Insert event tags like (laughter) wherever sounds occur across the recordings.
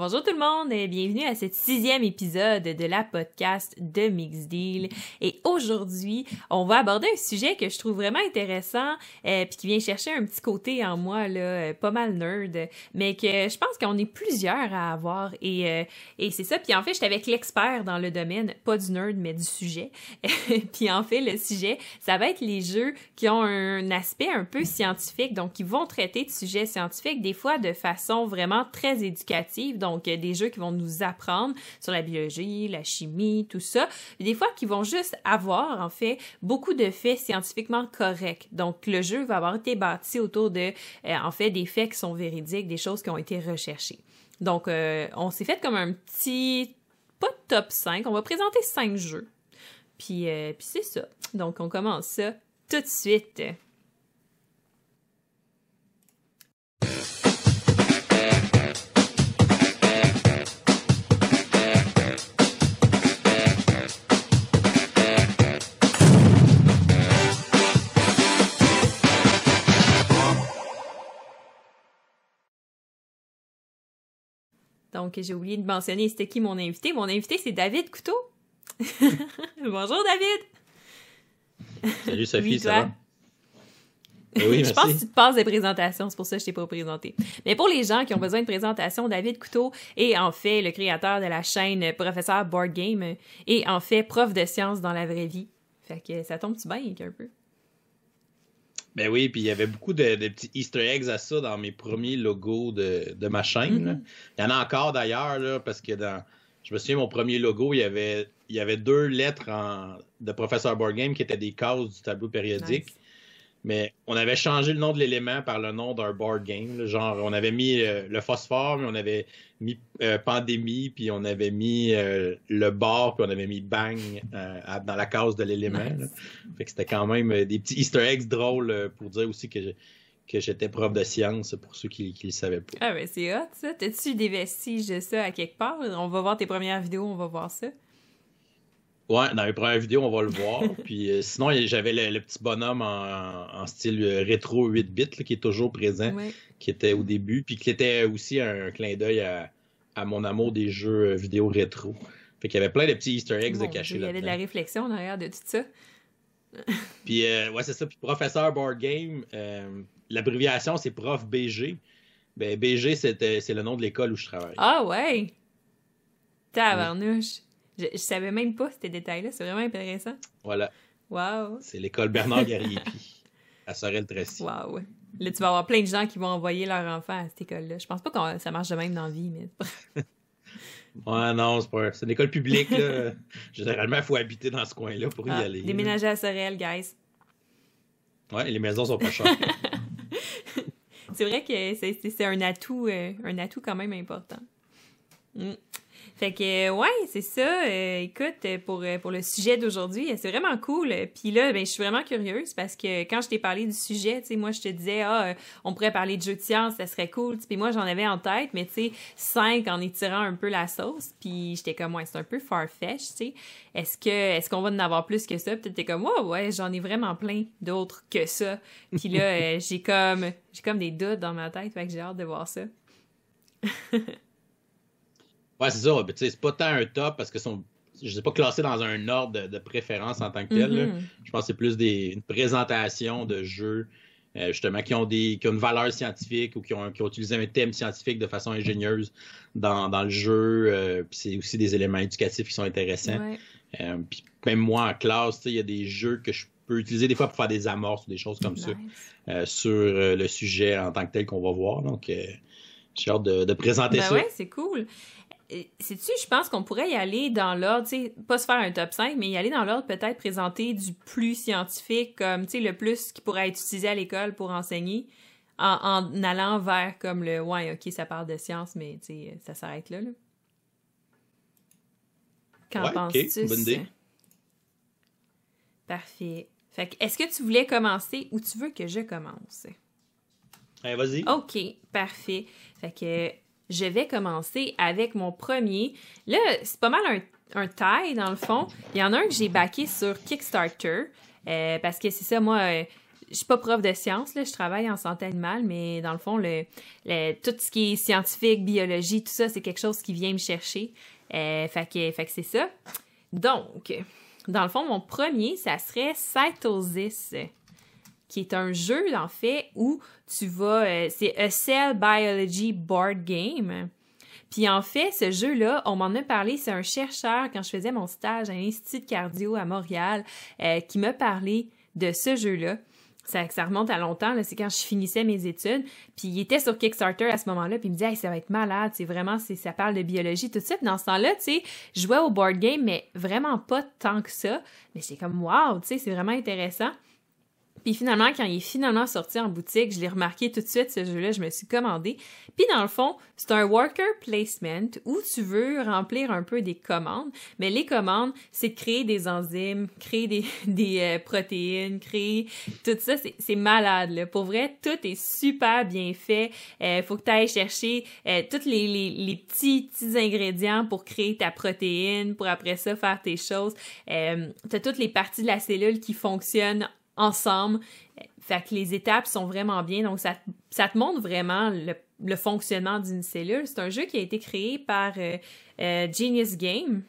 Bonjour tout le monde et bienvenue à ce sixième épisode de la podcast de Mix Deal. Et aujourd'hui, on va aborder un sujet que je trouve vraiment intéressant euh, puis qui vient chercher un petit côté en moi là, euh, pas mal nerd, mais que je pense qu'on est plusieurs à avoir et, euh, et c'est ça. Puis en fait, j'étais avec l'expert dans le domaine, pas du nerd mais du sujet. (laughs) puis en fait, le sujet, ça va être les jeux qui ont un aspect un peu scientifique, donc qui vont traiter de sujets scientifiques des fois de façon vraiment très éducative euh, des jeux qui vont nous apprendre sur la biologie, la chimie, tout ça. Des fois qui vont juste avoir, en fait, beaucoup de faits scientifiquement corrects. Donc, le jeu va avoir été bâti autour de, euh, en fait, des faits qui sont véridiques, des choses qui ont été recherchées. Donc, euh, on s'est fait comme un petit, pas top 5, on va présenter 5 jeux. Puis, puis c'est ça. Donc, on commence ça tout de suite. Donc, j'ai oublié de mentionner c'était qui mon invité. Mon invité, c'est David Couteau. (laughs) Bonjour, David. Salut, Sophie, ça va? Oui, (laughs) je pense que tu te passes des présentations, c'est pour ça que je t'ai pas présenté. Mais pour les gens qui ont besoin de présentation, David Couteau est en fait le créateur de la chaîne Professeur Board Game et en fait prof de sciences dans la vraie vie. Fait que ça tombe-tu bien un peu? Ben oui, puis il y avait beaucoup de, petits Easter eggs à ça dans mes premiers logos de, ma chaîne. Mm-hmm. Il y en a encore d'ailleurs, parce que dans. Je me souviens, mon premier logo, il y avait, il y avait deux lettres de Professeur Board Game qui étaient des cases du tableau périodique. Mais on avait changé le nom de l'élément par le nom d'un board game. genre, on avait mis euh, le phosphore, mais on avait mis euh, pandémie, puis on avait mis euh, le bar, puis on avait mis bang dans la case de l'élément. Fait que c'était quand même des petits Easter eggs drôles pour dire aussi que que j'étais prof de science pour ceux qui ne le savaient pas. Ah, ben c'est hot, ça. T'as-tu des vestiges de ça à quelque part? On va voir tes premières vidéos, on va voir ça. Ouais, dans les premières vidéos, on va le voir. (laughs) Puis euh, sinon, j'avais le, petit bonhomme en, style euh, rétro 8 bits qui est toujours présent, qui était au début, puis qui était aussi un, clin d'œil à, mon amour des jeux euh, vidéo rétro. Fait qu'il y avait plein de petits Easter eggs de cachés là. Il y avait de la réflexion derrière de tout ça. (laughs) puis ouais, c'est ça. Puis professeur board game, l'abréviation c'est prof BG. Ben BG c'est le nom de l'école où je travaille. Ah ouais. Tabarnouche. Je, je savais même pas ces détails-là. C'est vraiment intéressant. Voilà. Wow. C'est l'école Bernard Gariepi (laughs) à Sorel-Tracy. Wow. Là, tu vas avoir plein de gens qui vont envoyer leur enfant à cette école-là. Je pense pas que ça marche de même dans la vie, mais. (laughs) ouais, non, c'est pas. C'est une école publique, là. (laughs) Généralement, il faut habiter dans ce coin-là pour y ah, aller. Déménager à Sorel, guys. Ouais, les maisons sont pas chères. c'est vrai que c'est un atout, euh, un atout quand même important. Mm. Fait que, ouais, c'est ça. Euh, écoute, pour, euh, pour le sujet d'aujourd'hui, c'est vraiment cool. Puis là, ben, je suis vraiment curieuse parce que quand je t'ai parlé du sujet, tu sais, moi, je te disais, ah, on pourrait parler de jeux de science, ça serait cool. Puis moi, j'en avais en tête, mais tu sais, cinq en étirant un peu la sauce. Puis j'étais comme, ouais, c'est un peu farfetch, tu sais. Est-ce que, est-ce qu'on va en avoir plus que ça? Peut-être t'es comme, ouais, ouais, j'en ai vraiment plein d'autres que ça. Puis là, (laughs) euh, j'ai comme, j'ai comme des doutes dans ma tête, fait que j'ai hâte de voir ça. (laughs) Ouais, c'est ça. c'est pas tant un top parce que sont, je ne pas classé dans un ordre de, préférence en tant que tel. Mm-hmm. Je pense que c'est plus des, une présentation de jeux euh, justement qui ont, des, qui ont une valeur scientifique ou qui ont, qui ont utilisé un thème scientifique de façon ingénieuse dans, dans le jeu. Euh, puis c'est aussi des éléments éducatifs qui sont intéressants. Euh, puis même moi en classe, il y a des jeux que je peux utiliser des fois pour faire des amorces ou des choses comme ça sur le sujet en tant que tel qu'on va voir. Donc, j'ai hâte de, de présenter ben ça. Ouais, c'est cool sais-tu, je pense qu'on pourrait y aller dans l'ordre, tu sais, pas se faire un top 5, mais y aller dans l'ordre peut-être présenter du plus scientifique, comme, tu sais, le plus qui pourrait être utilisé à l'école pour enseigner, en, allant vers comme le, ouais, ok, ça parle de science, mais tu sais, ça s'arrête là, là. Qu'en penses-tu? bonne idée. Parfait. Fait que, est-ce que tu voulais commencer ou tu veux que je commence? Allez, vas-y. OK, parfait. Fait que je vais commencer avec mon premier. Là, c'est pas mal un, un taille, dans le fond. Il y en a un que j'ai backé sur Kickstarter. Euh, parce que c'est ça, moi, euh, je suis pas prof de sciences, là, je travaille en santé animale, mais dans le fond, le, tout ce qui est scientifique, biologie, tout ça, c'est quelque chose qui vient me chercher. Euh, fait que, fait que c'est ça. Donc, dans le fond, mon premier, ça serait Cytosis, qui est un jeu, en fait, où tu vas... Euh, c'est a Cell Biology Board Game. Puis en fait, ce jeu-là, on m'en a parlé, c'est un chercheur, quand je faisais mon stage à l'Institut de cardio à Montréal, euh, qui m'a parlé de ce jeu-là. Ça, ça, remonte à longtemps, c'est quand je finissais mes études. Puis il était sur Kickstarter à ce moment-là, puis il me dit ça va être malade, c'est vraiment, ça parle de biologie, tout ça. Puis dans ce temps-là, tu sais, je jouais au board game, mais vraiment pas tant que ça. Mais c'est comme, wow, tu sais, c'est vraiment intéressant. Puis finalement, quand il est finalement sorti en boutique, je l'ai remarqué tout de suite, ce jeu-là, je me suis commandé. Puis dans le fond, c'est un worker placement où tu veux remplir un peu des commandes, mais les commandes, c'est créer des enzymes, créer des, (laughs) des euh, protéines, créer tout ça, c'est malade. Là. Pour vrai, tout est super bien fait. Euh, faut que tu ailles chercher euh, tous les, les, les, petits, petits ingrédients pour créer ta protéine, pour après ça faire tes choses. Euh, tu as toutes les parties de la cellule qui fonctionnent ensemble. Fait que les étapes sont vraiment bien. Donc, ça, ça te montre vraiment le, fonctionnement d'une cellule. C'est un jeu qui a été créé par euh, euh, Genius Game.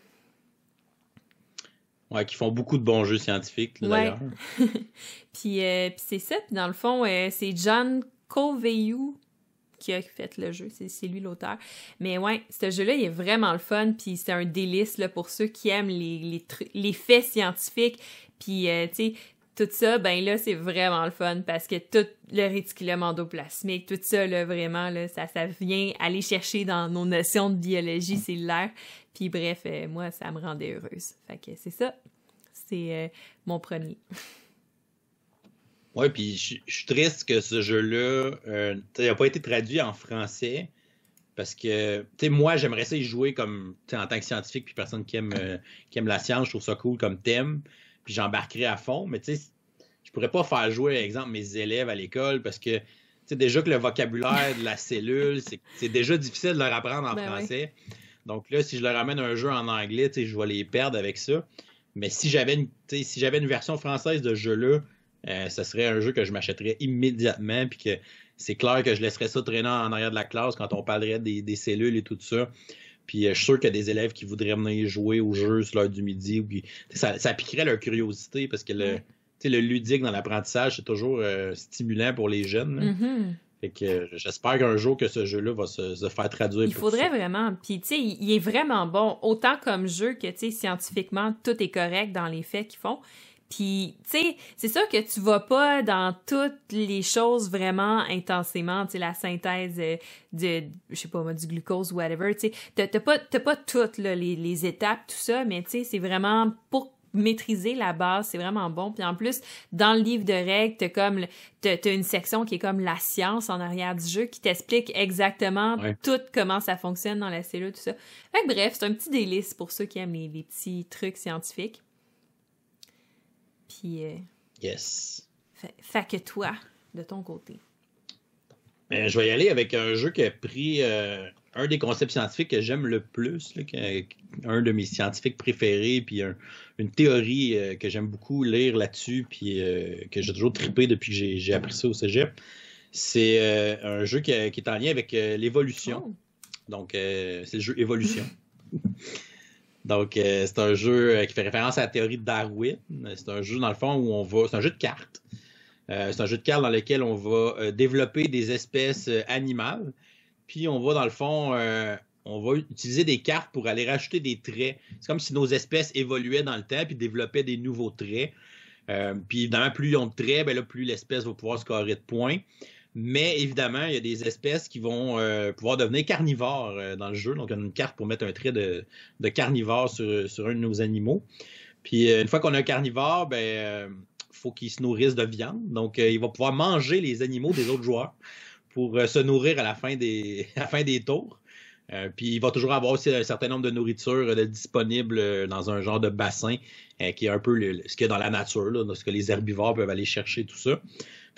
Ouais, qui font beaucoup de bons jeux scientifiques, d'ailleurs. (laughs) puis, euh, puis c'est ça. Puis dans le fond, c'est John Colveyou qui a fait le jeu. C'est lui l'auteur. Mais ouais, ce jeu-là, il est vraiment le fun. Puis c'est un délice là, pour ceux qui aiment les, les, les faits scientifiques. Puis, tu sais, tout ça, ben là, c'est vraiment le fun parce que tout le réticulum endoplasmique, tout ça, là, vraiment, là, ça, ça vient aller chercher dans nos notions de biologie cellulaire. Puis bref, euh, moi, ça me rendait heureuse. Fait que c'est ça. C'est euh, mon premier. Ouais, puis je suis triste que ce jeu-là n'a euh, pas été traduit en français. Parce que, tu sais, moi, j'aimerais ça y jouer comme, en tant que scientifique, puis personne qui aime, qui aime la science, je trouve ça cool comme thème puis j'embarquerai à fond. Mais tu sais, je pourrais pas faire jouer, par exemple, mes élèves à l'école parce que, tu sais, déjà que le vocabulaire de la cellule, c'est déjà difficile de leur apprendre en ben français. Donc là, si je leur amène un jeu en anglais, tu sais, je vais les perdre avec ça. Mais si j'avais une, si j'avais une version française de ce jeu-là, euh, ce serait un jeu que je m'achèterais immédiatement, puis que c'est clair que je laisserais ça traîner en arrière de la classe quand on parlerait des, des cellules et tout ça. Puis euh, je suis sûr qu'il y a des élèves qui voudraient venir jouer au jeu sur l'heure du midi. Ça, ça, piquerait leur curiosité parce que le, le ludique dans l'apprentissage, c'est toujours euh, stimulant pour les jeunes. Mm-hmm. Fait que euh, j'espère qu'un jour que ce jeu-là va se, faire traduire. Il faudrait vraiment. Puis tu sais, il est vraiment bon, autant comme jeu que tu sais, scientifiquement, tout est correct dans les faits qu'ils font. Puis, tu sais, c'est sûr que tu vas pas dans toutes les choses vraiment intensément, tu sais, la synthèse de, je sais pas, du glucose ou whatever, tu sais, t'as pas, pas toutes les, les étapes, tout ça, mais tu sais, c'est vraiment pour maîtriser la base, c'est vraiment bon. Puis en plus, dans le livre de règles, t'as comme t'as, une section qui est comme la science en arrière du jeu qui t'explique exactement tout comment ça fonctionne dans la cellule, tout ça. Fait bref, c'est un petit délice pour ceux qui aiment les petits trucs scientifiques. Puis. Euh, yes. Fait, que toi, de ton côté. Ben, je vais y aller avec un jeu qui a pris euh, un des concepts scientifiques que j'aime le plus, un de mes scientifiques préférés, puis une théorie euh, que j'aime beaucoup lire là-dessus, puis que j'ai toujours trippé depuis que j'ai appris ça au cégep. C'est un jeu qui, est en lien avec l'évolution. Oh. Donc, c'est le jeu Évolution. (laughs) Donc, euh, c'est un jeu euh, qui fait référence à la théorie de Darwin. C'est un jeu, dans le fond, où on va. C'est un jeu de cartes. Euh, c'est un jeu de cartes dans lequel on va développer des espèces animales. Puis, on va, dans le fond, on va utiliser des cartes pour aller rajouter des traits. C'est comme si nos espèces évoluaient dans le temps puis développaient des nouveaux traits. puis, évidemment, plus ils ont de traits, ben là, plus l'espèce va pouvoir scorer de points. Mais évidemment, il y a des espèces qui vont euh, pouvoir devenir carnivores euh, dans le jeu. Donc, on a une carte pour mettre un trait de, carnivore sur, un de nos animaux. Puis, euh, une fois qu'on a un carnivore, ben, faut qu'il se nourrisse de viande. Donc, il va pouvoir manger les animaux des autres joueurs pour se nourrir à la fin des, (laughs) à la fin des tours. puis il va toujours avoir aussi un certain nombre de nourritures disponibles dans un genre de bassin qui est un peu ce qu'il y a dans la nature, là, ce que les herbivores peuvent aller chercher, tout ça.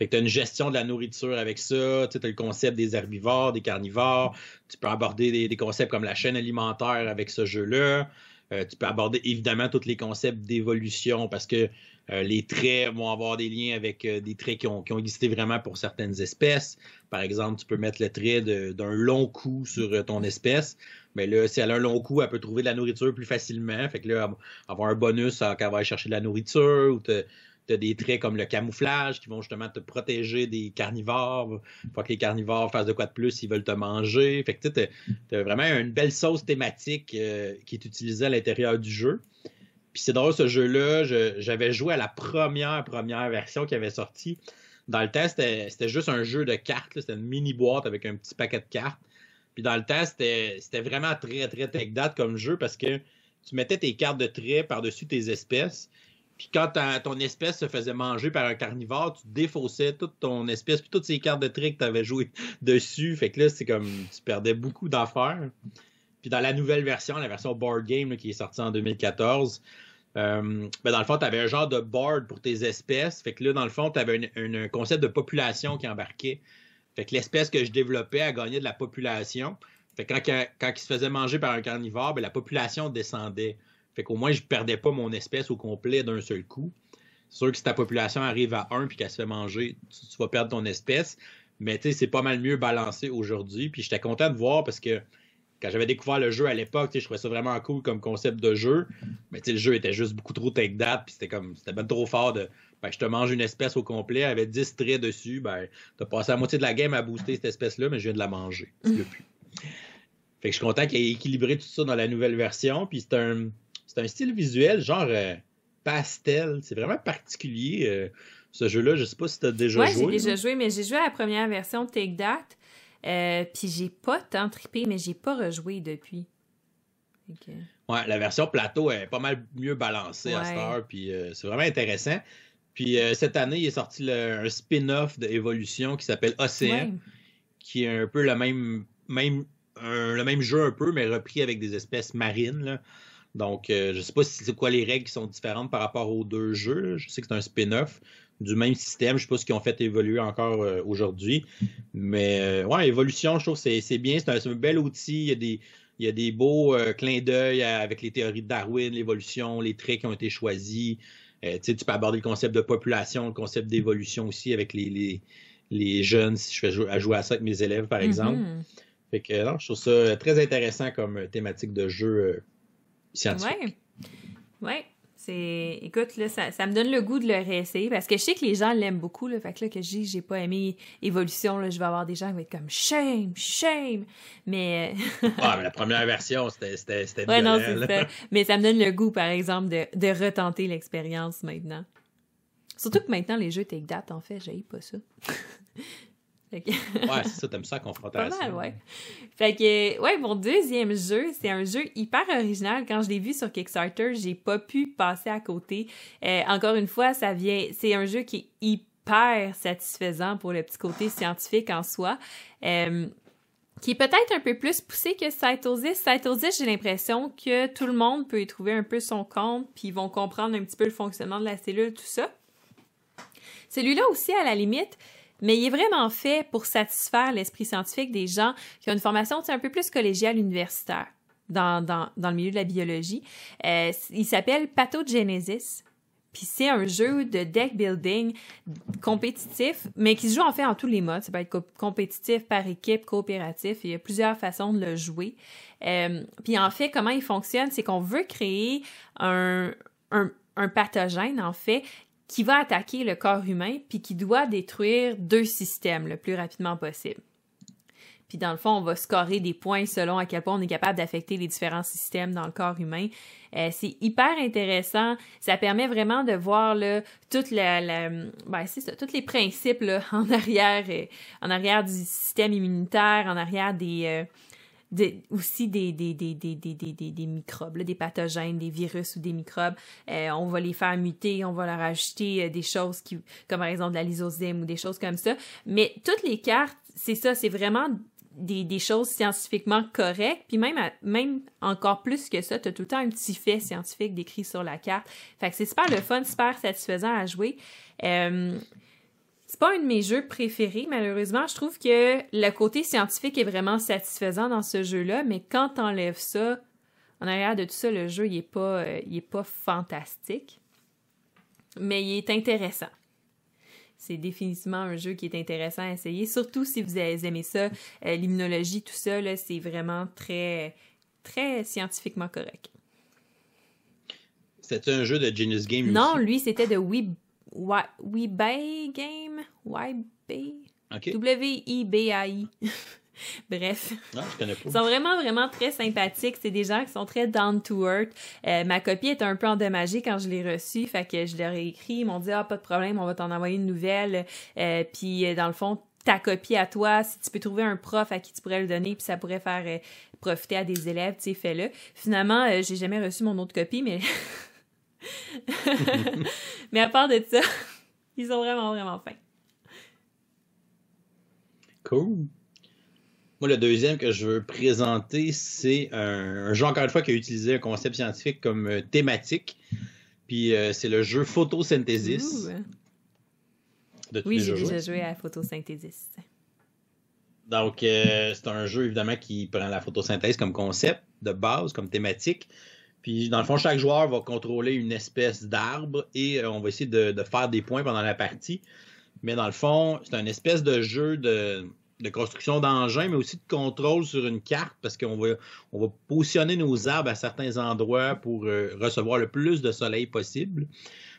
Fait que tu as une gestion de la nourriture avec ça, tu as le concept des herbivores, des carnivores, tu peux aborder des, concepts comme la chaîne alimentaire avec ce jeu-là. tu peux aborder évidemment tous les concepts d'évolution parce que les traits vont avoir des liens avec des traits qui ont, qui ont, existé vraiment pour certaines espèces. Par exemple, tu peux mettre le trait d'un long cou sur ton espèce. Mais là, si elle a un long cou, elle peut trouver de la nourriture plus facilement. Fait que là, avoir un bonus quand elle va aller chercher de la nourriture ou te, tu as des traits comme le camouflage qui vont justement te protéger des carnivores. Faut que les carnivores fassent de quoi de plus, ils veulent te manger. Fait tu as, vraiment une belle sauce thématique euh, qui est utilisée à l'intérieur du jeu. Puis c'est drôle, ce jeu-là, j'avais joué à la première, première version qui avait sorti. Dans le test, c'était juste un jeu de cartes. C'était une mini boîte avec un petit paquet de cartes. Puis dans le test, c'était vraiment très, très tech date comme jeu parce que tu mettais tes cartes de traits par-dessus tes espèces. Puis quand ton espèce se faisait manger par un carnivore, tu défaussais toute ton espèce, puis toutes ces cartes de trick que tu avais joué (laughs) dessus. Fait que là, c'est comme tu perdais beaucoup d'affaires. Puis dans la nouvelle version, la version board game qui est sortie en 2014, euh, ben dans le fond, tu avais un genre de board pour tes espèces. Fait que là, dans le fond, tu avais un, concept de population qui embarquait. Fait que l'espèce que je développais a gagné de la population. Fait que quand, quand, il se faisait manger par un carnivore, ben, la population descendait. Fait qu'au moins, je perdais pas mon espèce au complet d'un seul coup. C'est sûr que si ta population arrive à 1 puis qu'elle se fait manger, tu, vas perdre ton espèce. Mais tu sais, c'est pas mal mieux balancé aujourd'hui. Puis j'étais content de voir parce que quand j'avais découvert le jeu à l'époque, je trouvais ça vraiment cool comme concept de jeu. Mais le jeu était juste beaucoup trop take date, puis c'était comme c'était ben trop fort de ben, je te mange une espèce au complet avec 10 traits dessus, ben t'as passé la moitié de la game à booster cette espèce-là, mais je viens de la manger. (laughs) Fait que je suis content qu'il ait équilibré tout ça dans la nouvelle version. Puis c'est un c'est un style visuel genre euh, pastel. C'est vraiment particulier, euh, ce jeu-là. Je sais pas si tu as déjà joué. Oui, j'ai déjà joué, mais j'ai joué à la première version de Take That. Euh, puis j'ai pas tant trippé, mais j'ai pas rejoué depuis. Ouais, la version plateau est pas mal mieux balancée à cette heure, puis c'est vraiment intéressant. Puis cette année, il est sorti un spin-off d'Evolution qui s'appelle Océan, qui est un peu le même, même le même jeu un peu, mais repris avec des espèces marines. Là. Donc, euh, je ne sais pas si c'est quoi les règles qui sont différentes par rapport aux deux jeux. Je sais que c'est un spin-off du même système. Je ne sais pas ce qu'ils ont fait évoluer encore euh, aujourd'hui. Mais euh, ouais, évolution, je trouve que c'est bien. C'est un, bel outil. Il y a des, il y a des beaux clins d'œil avec les théories de Darwin, l'évolution, les traits qui ont été choisis. tu peux aborder le concept de population, le concept d'évolution aussi avec les, les, jeunes, si je fais jouer, à jouer à ça avec mes élèves, par exemple. Mm-hmm. Fait que non, je trouve ça très intéressant comme thématique de jeu scientifique. Ouais. C'est, écoute, là, ça, ça, me donne le goût de le réessayer parce que je sais que les gens l'aiment beaucoup. Là, fait que là, que je dis j'ai pas aimé Évolution, là, je vais avoir des gens qui vont être comme shame, shame. Mais. ah, mais (laughs) la première version, c'était, c'était, c'était ouais, non, c'est ça. Mais ça me donne le goût, par exemple, de, de retenter l'expérience maintenant. Surtout que maintenant, les jeux take date, en fait, j'ai pas ça. (laughs) ouais, c'est (laughs) ça, t'aimes ça, confrontation. Pas mal, ouais. Fait que, ouais, mon deuxième jeu, c'est un jeu hyper original. Quand je l'ai vu sur Kickstarter, j'ai pas pu passer à côté. Euh, encore une fois, ça vient, c'est un jeu qui est hyper satisfaisant pour le petit côté scientifique en soi. Euh, qui est peut-être un peu plus poussé que Cytosis. Cytosis, j'ai l'impression que tout le monde peut y trouver un peu son compte, puis ils vont comprendre un petit peu le fonctionnement de la cellule, tout ça. Celui-là aussi, à la limite, mais il est vraiment fait pour satisfaire l'esprit scientifique des gens qui ont une formation un peu plus collégiale universitaire dans, dans, dans le milieu de la biologie. Euh, il s'appelle Pathogenesis. Puis c'est un jeu de deck building compétitif, mais qui se joue en fait en tous les modes. Ça peut être compétitif, par équipe, coopératif. Il y a plusieurs façons de le jouer. Euh, puis en fait, comment il fonctionne, c'est qu'on veut créer un, un, un pathogène, en fait, qui va attaquer le corps humain puis qui doit détruire deux systèmes le plus rapidement possible. Puis dans le fond, on va scorer des points selon à quel point on est capable d'affecter les différents systèmes dans le corps humain. Euh, c'est hyper intéressant. Ça permet vraiment de voir là, toute la, ben, ça, tous les principes (laughs) en arrière, euh, en arrière du système immunitaire, en arrière des, euh, aussi des, des, des, des, des, des microbes, des pathogènes, des virus ou des microbes. Euh, on va les faire muter, on va leur ajouter euh, des choses qui, comme par exemple de la lysozyme ou des choses comme ça. Mais toutes les cartes, c'est ça, c'est vraiment des, des, choses scientifiquement correctes, puis même, même encore plus que ça, tu as tout le temps un petit fait scientifique décrit sur la carte. Fait que c'est super le fun, super satisfaisant à jouer. Euh, c'est pas un de mes jeux préférés, malheureusement. Je trouve que le côté scientifique est vraiment satisfaisant dans ce jeu-là, mais quand t'enlèves ça, en arrière de tout ça, le jeu, il est pas, euh, il est pas fantastique, mais il est intéressant. C'est définitivement un jeu qui est intéressant à essayer, surtout si vous aimez ça, euh, l'immunologie, tout ça, c'est vraiment très, très scientifiquement correct. C'était un jeu de Genius Game Non, lui, c'était de We, We, Game? Webay. W-I-B-A-I. (laughs) Bref. Non, je connais pas. Ils sont vraiment, vraiment très sympathiques. C'est des gens qui sont très down to earth. Euh, ma copie est un peu endommagée quand je l'ai reçue. Fait que je leur ai écrit. Ils m'ont dit, ah, pas de problème, on va t'en envoyer une nouvelle. Euh, puis, euh, dans le fond, ta copie à toi, si tu peux trouver un prof à qui tu pourrais le donner, puis ça pourrait faire profiter à des élèves, tu sais, fais-le. Finalement, j'ai jamais reçu mon autre copie, mais. (laughs) mais à part de ça, (laughs) ils sont vraiment, vraiment fins. Cool. Moi, le deuxième que je veux présenter, c'est un, jeu, encore une fois, qui a utilisé un concept scientifique comme euh, thématique. Puis euh, c'est le jeu Photosynthesis. oui, j'ai déjà joué à Photosynthesis. Donc, euh, c'est un jeu, évidemment, qui prend la photosynthèse comme concept de base, comme thématique. Puis, dans le fond, chaque joueur va contrôler une espèce d'arbre et on va essayer de, faire des points pendant la partie. Mais dans le fond, c'est un espèce de jeu de, construction d'engins, mais aussi de contrôle sur une carte parce qu'on va, on va positionner nos arbres à certains endroits pour euh, recevoir le plus de soleil possible.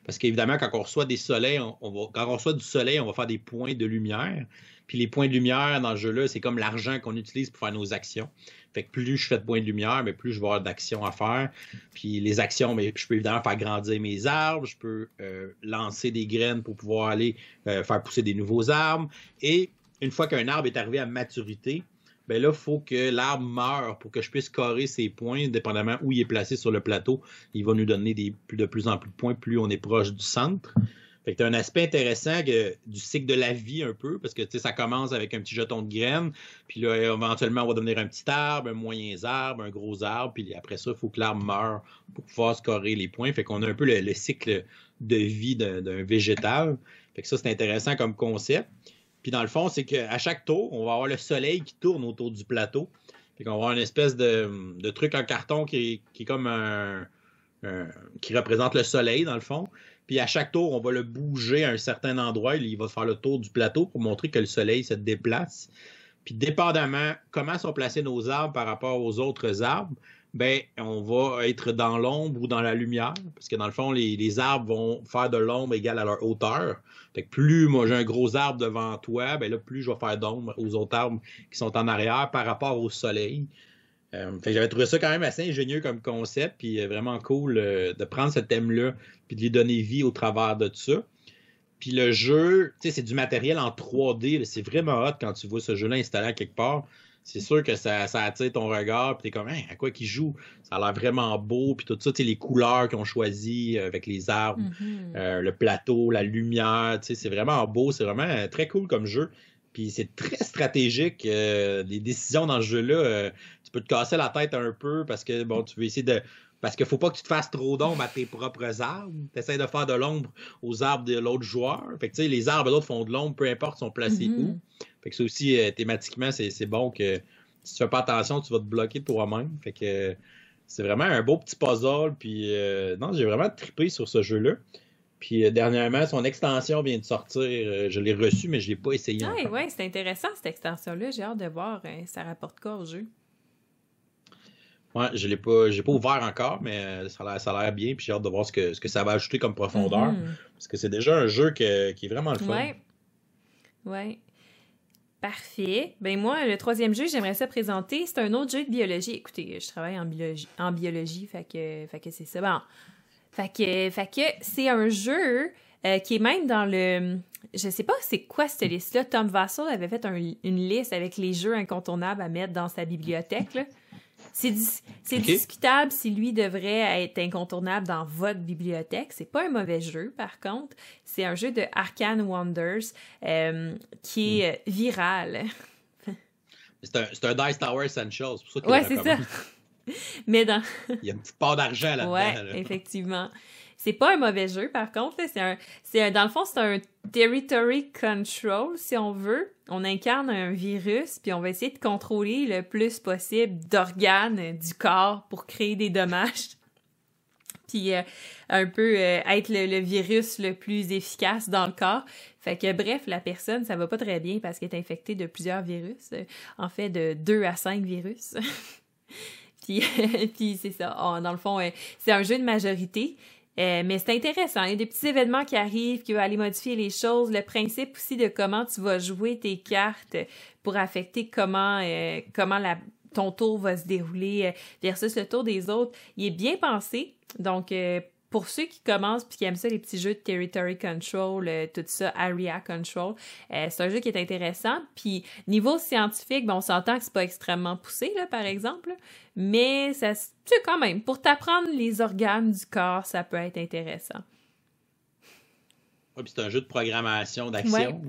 Parce qu'évidemment, quand on reçoit des soleils, on, va, quand on reçoit du soleil, on va faire des points de lumière. Puis les points de lumière dans le jeu-là, c'est comme l'argent qu'on utilise pour faire nos actions. Fait que plus je fais de points de lumière, mais plus je vais avoir d'actions à faire. Puis les actions, mais je peux évidemment faire grandir mes arbres, je peux euh, lancer des graines pour pouvoir aller euh, faire pousser des nouveaux arbres. Et une fois qu'un arbre est arrivé à maturité, ben là, il faut que l'arbre meure pour que je puisse carrer ses points, dépendamment où il est placé sur le plateau. Il va nous donner des, de plus en plus de points plus on est proche du centre. Fait que as un aspect intéressant du cycle de la vie un peu, parce que ça commence avec un petit jeton de graines, puis là, éventuellement, on va devenir un petit arbre, un moyen arbre, un gros arbre, puis après ça, il faut que l'arbre meure pour pouvoir scorer les points. Fait qu'on a un peu le, le cycle de vie d'un végétal. Fait que ça, c'est intéressant comme concept. Puis dans le fond, c'est qu'à chaque tour, on va avoir le soleil qui tourne autour du plateau. Puis qu'on va avoir une espèce de, truc en carton qui est, comme un, qui représente le soleil, dans le fond. Puis à chaque tour, on va le bouger à un certain endroit. Il va faire le tour du plateau pour montrer que le soleil se déplace. Puis dépendamment comment sont placés nos arbres par rapport aux autres arbres, ben, on va être dans l'ombre ou dans la lumière, parce que dans le fond, les, arbres vont faire de l'ombre égale à leur hauteur. Fait que plus moi j'ai un gros arbre devant toi, ben là, plus je vais faire d'ombre aux autres arbres qui sont en arrière par rapport au soleil. Euh, j'avais trouvé ça quand même assez ingénieux comme concept, puis euh, vraiment cool euh, de prendre ce thème-là, puis de lui donner vie au travers de tout ça. Puis le jeu, tu sais, c'est du matériel en 3D, c'est vraiment hot quand tu vois ce jeu-là installé à quelque part c'est sûr que ça, attire ton regard, puis t'es comme, hein, à quoi qu'ils jouent? Ça a l'air vraiment beau, puis tout ça, tu sais, les couleurs qu'ils ont choisies avec les arbres, mm-hmm. euh, le plateau, la lumière, tu sais, c'est vraiment beau, c'est vraiment très cool comme jeu. Puis c'est très stratégique. les décisions dans ce jeu-là, peux te casser la tête un peu parce que, bon, tu veux essayer de parce qu'il faut pas que tu te fasses trop d'ombre à tes propres arbres. Tu essaies de faire de l'ombre aux arbres de l'autre joueur. Fait que, les arbres de l'autre font de l'ombre, peu importe sont placés mm-hmm. où. Fait que ça aussi, euh, thématiquement, c'est bon que si tu fais pas attention, tu vas te bloquer toi-même. Fait que c'est vraiment un beau petit puzzle. Puis euh, non, j'ai vraiment trippé sur ce jeu-là. Puis euh, dernièrement, son extension vient de sortir. je l'ai reçu, mais je l'ai pas essayé. Oui, ouais, c'est intéressant cette extension-là. J'ai hâte de voir ça rapporte quoi au jeu. Ouais, je l'ai pas, j'ai pas ouvert encore, mais ça a l'air bien. Puis j'ai hâte de voir ce que, ce que ça va ajouter comme profondeur. Mm-hmm. Parce que c'est déjà un jeu qui est vraiment le fun. Ouais. Ouais. Parfait. Ben moi, le troisième jeu, j'aimerais ça présenter. C'est un autre jeu de biologie. Écoutez, je travaille en biologie, en biologie, fait que, fait que c'est ça. Bon, fait que, fait que c'est un jeu euh, qui est même dans le, je sais pas c'est quoi cette liste-là. Tom Vassell avait fait une liste avec les jeux incontournables à mettre dans sa bibliothèque. Là. C'est discutable si lui devrait être incontournable dans votre bibliothèque. C'est pas un mauvais jeu, par contre. C'est un jeu de Arcane Wonders euh, qui est hmm. euh, viral. c'est un, un, Dice Tower Essentials. Pour ça ouais, c'est ça. (laughs) Mais dans... Il y a une petite part d'argent là-dedans. Ouais, effectivement. C'est pas un mauvais jeu, par contre. C'est un, c'est dans le fond, c'est un territory control, si on veut. On incarne un virus, puis on va essayer de contrôler le plus possible d'organes du corps pour créer des dommages. (laughs) puis euh, un peu euh, être le, virus le plus efficace dans le corps. Fait que bref, la personne, ça va pas très bien parce qu'elle est infectée de plusieurs virus. en fait, de deux à cinq virus. (laughs) puis, (laughs) puis c'est ça. dans le fond, c'est un jeu de majorité. Euh, mais c'est intéressant. Il y a des petits événements qui arrivent qui vont aller modifier les choses. Le principe aussi de comment tu vas jouer tes cartes pour affecter comment, euh, comment la, ton tour va se dérouler euh, versus le tour des autres, il est bien pensé. Donc, pour ceux qui commencent puis qui aiment ça, les petits jeux de territory control, euh, tout ça, area control, euh, c'est un jeu qui est intéressant. Puis niveau scientifique, bon, on s'entend que c'est pas extrêmement poussé, là, par exemple, mais ça, c'est quand même, pour t'apprendre les organes du corps, ça peut être intéressant. Oui, puis c'est un jeu de programmation, d'action.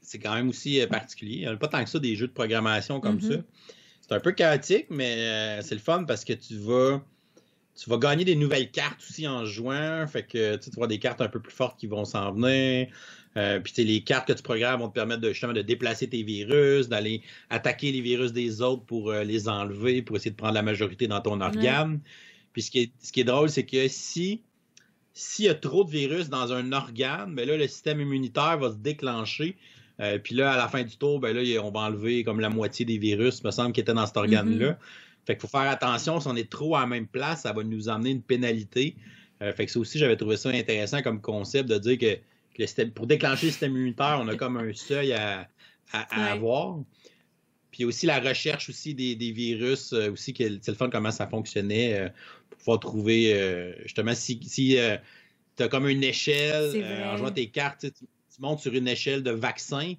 C'est quand même aussi euh, particulier. Il n'y a pas tant que ça des jeux de programmation comme mm-hmm. ça. C'est un peu chaotique, mais c'est le fun parce que tu vas tu vas gagner des nouvelles cartes aussi en jouant. Fait que tu vas des cartes un peu plus fortes qui vont s'en venir. Euh, puis les cartes que tu programmes vont te permettre de, justement de déplacer tes virus, d'aller attaquer les virus des autres pour euh, les enlever, pour essayer de prendre la majorité dans ton organe. Puis ce qui est, ce qui est drôle, c'est que si s'il y a trop de virus dans un organe, ben là, le système immunitaire va se déclencher. Euh, puis là, à la fin du tour, ben là, on va enlever comme la moitié des virus, me semble, qui étaient dans cet organe-là. Mm-hmm. Fait qu'il faut faire attention, si on est trop à la même place, ça va nous emmener une pénalité. Euh, fait que ça aussi, j'avais trouvé ça intéressant comme concept de dire que, pour déclencher le système immunitaire, on a comme un seuil à, avoir. Puis aussi la recherche aussi des, virus, euh, aussi, que c'est le fun comment ça fonctionnait euh, pour pouvoir trouver justement si, si tu as comme une échelle en jouant tes cartes, tu, montes sur une échelle de vaccin.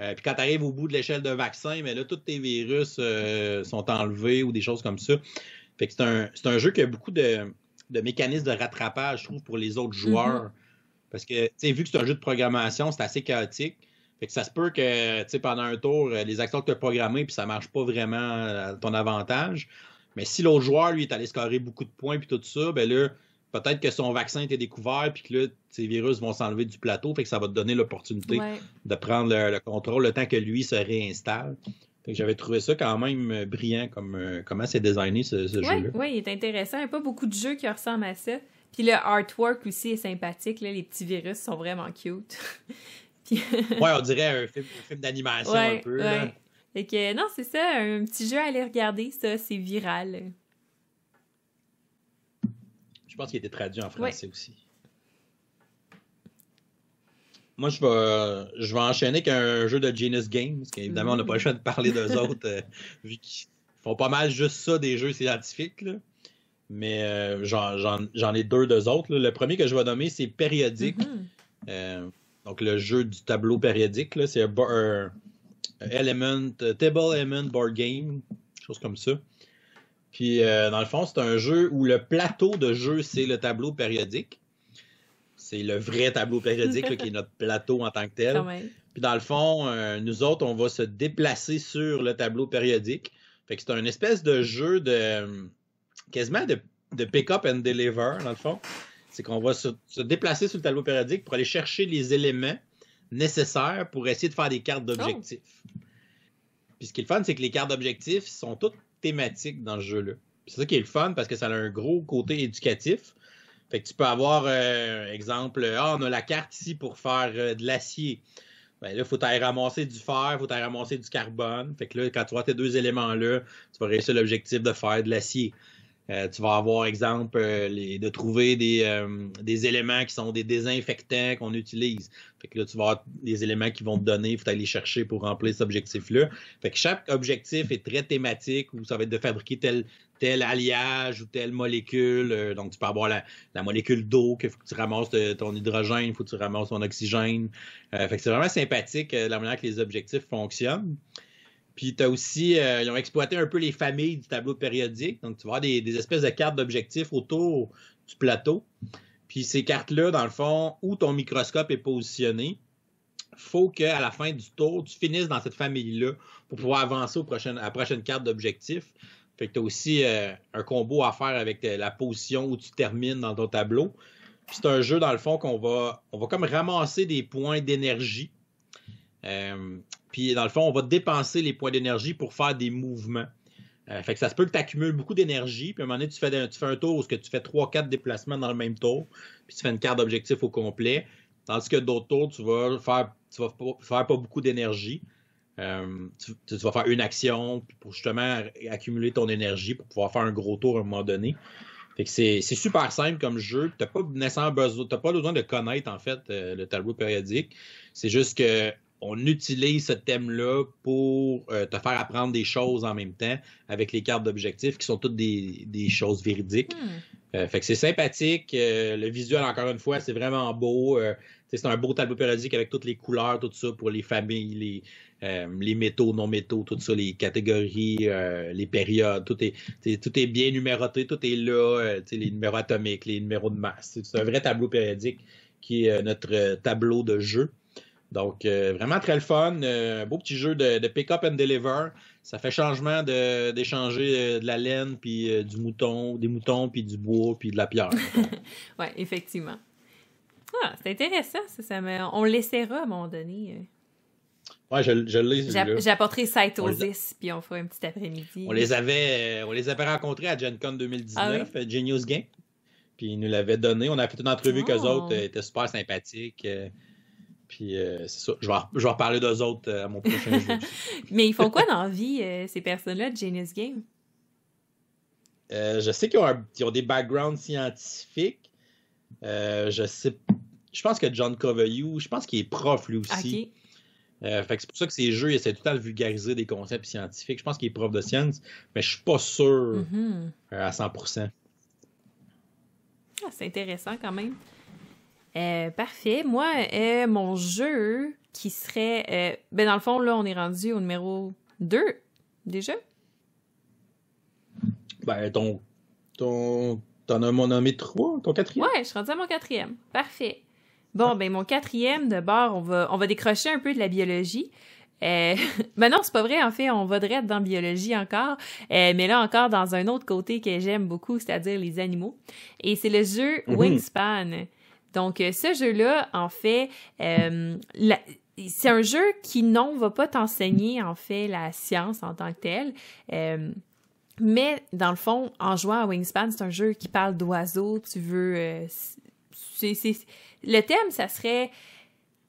Euh, puis quand tu arrives au bout de l'échelle de vaccin, mais là, tous tes virus euh, sont enlevés ou des choses comme ça. Fait que c'est un, un, jeu qui a beaucoup de, de, mécanismes de rattrapage, je trouve, pour les autres joueurs. Mm-hmm. Parce que, tu sais, vu que c'est un jeu de programmation, c'est assez chaotique. Fait que ça se peut que, tu sais, pendant un tour, euh, les actions que tu as programmées, puis ça marche pas vraiment à ton avantage. Mais si l'autre joueur, lui, est allé scorer beaucoup de points, puis tout ça, ben là, peut-être que son vaccin était découvert, puis que là, ces virus vont s'enlever du plateau, fait que ça va te donner l'opportunité de prendre le, contrôle le temps que lui se réinstalle. j'avais trouvé ça quand même euh, brillant comme euh, comment c'est designé ce, jeu-là. Oui, il est intéressant. Il n'y a pas beaucoup de jeux qui ressemblent à ça. Puis le artwork aussi est sympathique. Les petits virus sont vraiment cute. (laughs) (laughs) Oui, on dirait un film, d'animation un peu. que, non, c'est ça, un petit jeu à aller regarder, ça, c'est viral. Je pense qu'il a été traduit en français aussi. Moi, je vais, je vais enchaîner avec un jeu de Genius Games, parce qu'évidemment, on n'a pas le choix de parler d'eux (laughs) autres, euh, vu qu'ils font pas mal juste ça des jeux scientifiques. Mais euh, j'en ai deux d'eux autres. Le premier que je vais nommer, c'est Périodique. Mm-hmm. Euh, donc, le jeu du tableau périodique, c'est un, element, table element board game, chose comme ça. Puis, euh, dans le fond, c'est un jeu où le plateau de jeu, c'est le tableau périodique. C'est le vrai tableau périodique qui est notre (laughs) plateau en tant que tel. Puis, dans le fond, euh, nous autres, on va se déplacer sur le tableau périodique. Fait que c'est un espèce de jeu de quasiment de, de pick-up and deliver, dans le fond. C'est qu'on va se, déplacer sur le tableau périodique pour aller chercher les éléments nécessaires pour essayer de faire des cartes d'objectifs. Puis ce qui est le fun, c'est que les cartes d'objectifs sont toutes dans ce jeu-là. C'est ça qui est le fun parce que ça a un gros côté éducatif. Fait que tu peux avoir, euh, exemple, ah, on a la carte ici pour faire euh, de l'acier. Ben là, il faut aller ramasser du fer, il faut aller ramasser du carbone. Fait que là, quand tu vois tes deux éléments-là, tu vas réussir l'objectif de faire de l'acier. Euh, tu vas avoir, exemple, euh, de trouver euh, des, éléments qui sont des désinfectants qu'on utilise. Fait que là, tu vas avoir des éléments qui vont te donner, il faut aller chercher pour remplir cet objectif-là. Fait que chaque objectif est très thématique, où ça va être de fabriquer tel, tel alliage ou telle molécule. donc, tu peux avoir la, molécule d'eau, faut que tu ramasses ton hydrogène, il faut que tu ramasses ton oxygène. fait que c'est vraiment sympathique la manière que les objectifs fonctionnent. Puis tu as aussi, euh, ils ont exploité un peu les familles du tableau périodique. Donc, tu vas avoir des, espèces de cartes d'objectifs autour du plateau. Puis ces cartes-là, dans le fond, où ton microscope est positionné, faut qu'à la fin du tour, tu finisses dans cette famille-là pour pouvoir avancer au prochain, à la prochaine carte d'objectif. Fait que tu as aussi euh, un combo à faire avec la position où tu termines dans ton tableau. Puis c'est un jeu, dans le fond, qu'on va, on va comme ramasser des points d'énergie. Euh, puis dans le fond, on va dépenser les points d'énergie pour faire des mouvements. Euh, fait que ça se peut que tu accumules beaucoup d'énergie, puis à un moment donné, tu fais, un tour où tu fais 3-4 déplacements dans le même tour, puis tu fais une carte d'objectif au complet. Tandis que d'autres tours, tu vas faire, tu vas faire pas beaucoup d'énergie. Euh, tu, vas faire une action pour justement accumuler ton énergie pour pouvoir faire un gros tour à un moment donné. Fait que c'est super simple comme jeu. Tu n'as pas besoin, pas besoin de connaître en fait euh, le tableau périodique. C'est juste que on utilise ce thème-là pour euh, te faire apprendre des choses en même temps avec les cartes d'objectifs qui sont toutes des, choses véridiques. Hmm. fait que c'est sympathique. le visuel, encore une fois, c'est vraiment beau. c'est un beau tableau périodique avec toutes les couleurs, tout ça pour les familles, les, euh, les métaux, non-métaux, tout ça, les catégories, euh, les périodes, tout est, tout est bien numéroté, tout est là, euh, les numéros atomiques, les numéros de masse. C'est un vrai tableau périodique qui est notre tableau de jeu. Donc, vraiment très le fun. un beau petit jeu de, pick-up and deliver. Ça fait changement d'échanger de, la laine, puis du mouton, des moutons, puis du bois, puis de la pierre. (laughs) oui, effectivement. Ah, c'est intéressant. Ça, On l'essaiera à un moment donné. Ouais, je, je l'ai. J'apporterai Cytosis, puis on fera un petit après-midi. On les avait, euh, on les avait rencontrés à Gen Con 2019, ah Genius Game. Puis ils nous l'avaient donné. On a fait une entrevue oh. qu'eux autres euh, étaient super sympathiques. Euh, puis c'est ça. Je vais, je vais reparler d'eux autres à mon prochain jeu. (laughs) Mais ils font quoi dans la vie, ces personnes-là, de Genius Game? je sais qu'ils ont, ont, des backgrounds scientifiques. je sais. Je pense que John Coveyou, je pense qu'il est prof lui aussi. Euh, c'est pour ça que ces jeux essaient tout le temps de vulgariser des concepts scientifiques. Je pense qu'il est prof de science, mais je suis pas sûr euh, à 100%. Ah, c'est intéressant quand même. Euh, parfait. Moi, mon jeu qui serait. ben, dans le fond, là, on est rendu au numéro 2 déjà? Ben, ton. ton T'en as mon nommé 3, ton quatrième? Ouais, je suis rendu à mon quatrième. Parfait. Bon, ben mon quatrième, de bord, on va, on va décrocher un peu de la biologie. Euh, (laughs) ben non, c'est pas vrai. En fait, on va direct dans biologie encore, euh, mais là encore dans un autre côté que j'aime beaucoup, c'est-à-dire les animaux. Et c'est le jeu mhm. Wingspan. Donc, euh, ce jeu-là, en fait, euh, c'est un jeu qui non va pas t'enseigner en fait la science en tant que telle. mais dans le fond, en jouant à Wingspan, c'est un jeu qui parle d'oiseaux. Tu veux, le thème, ça serait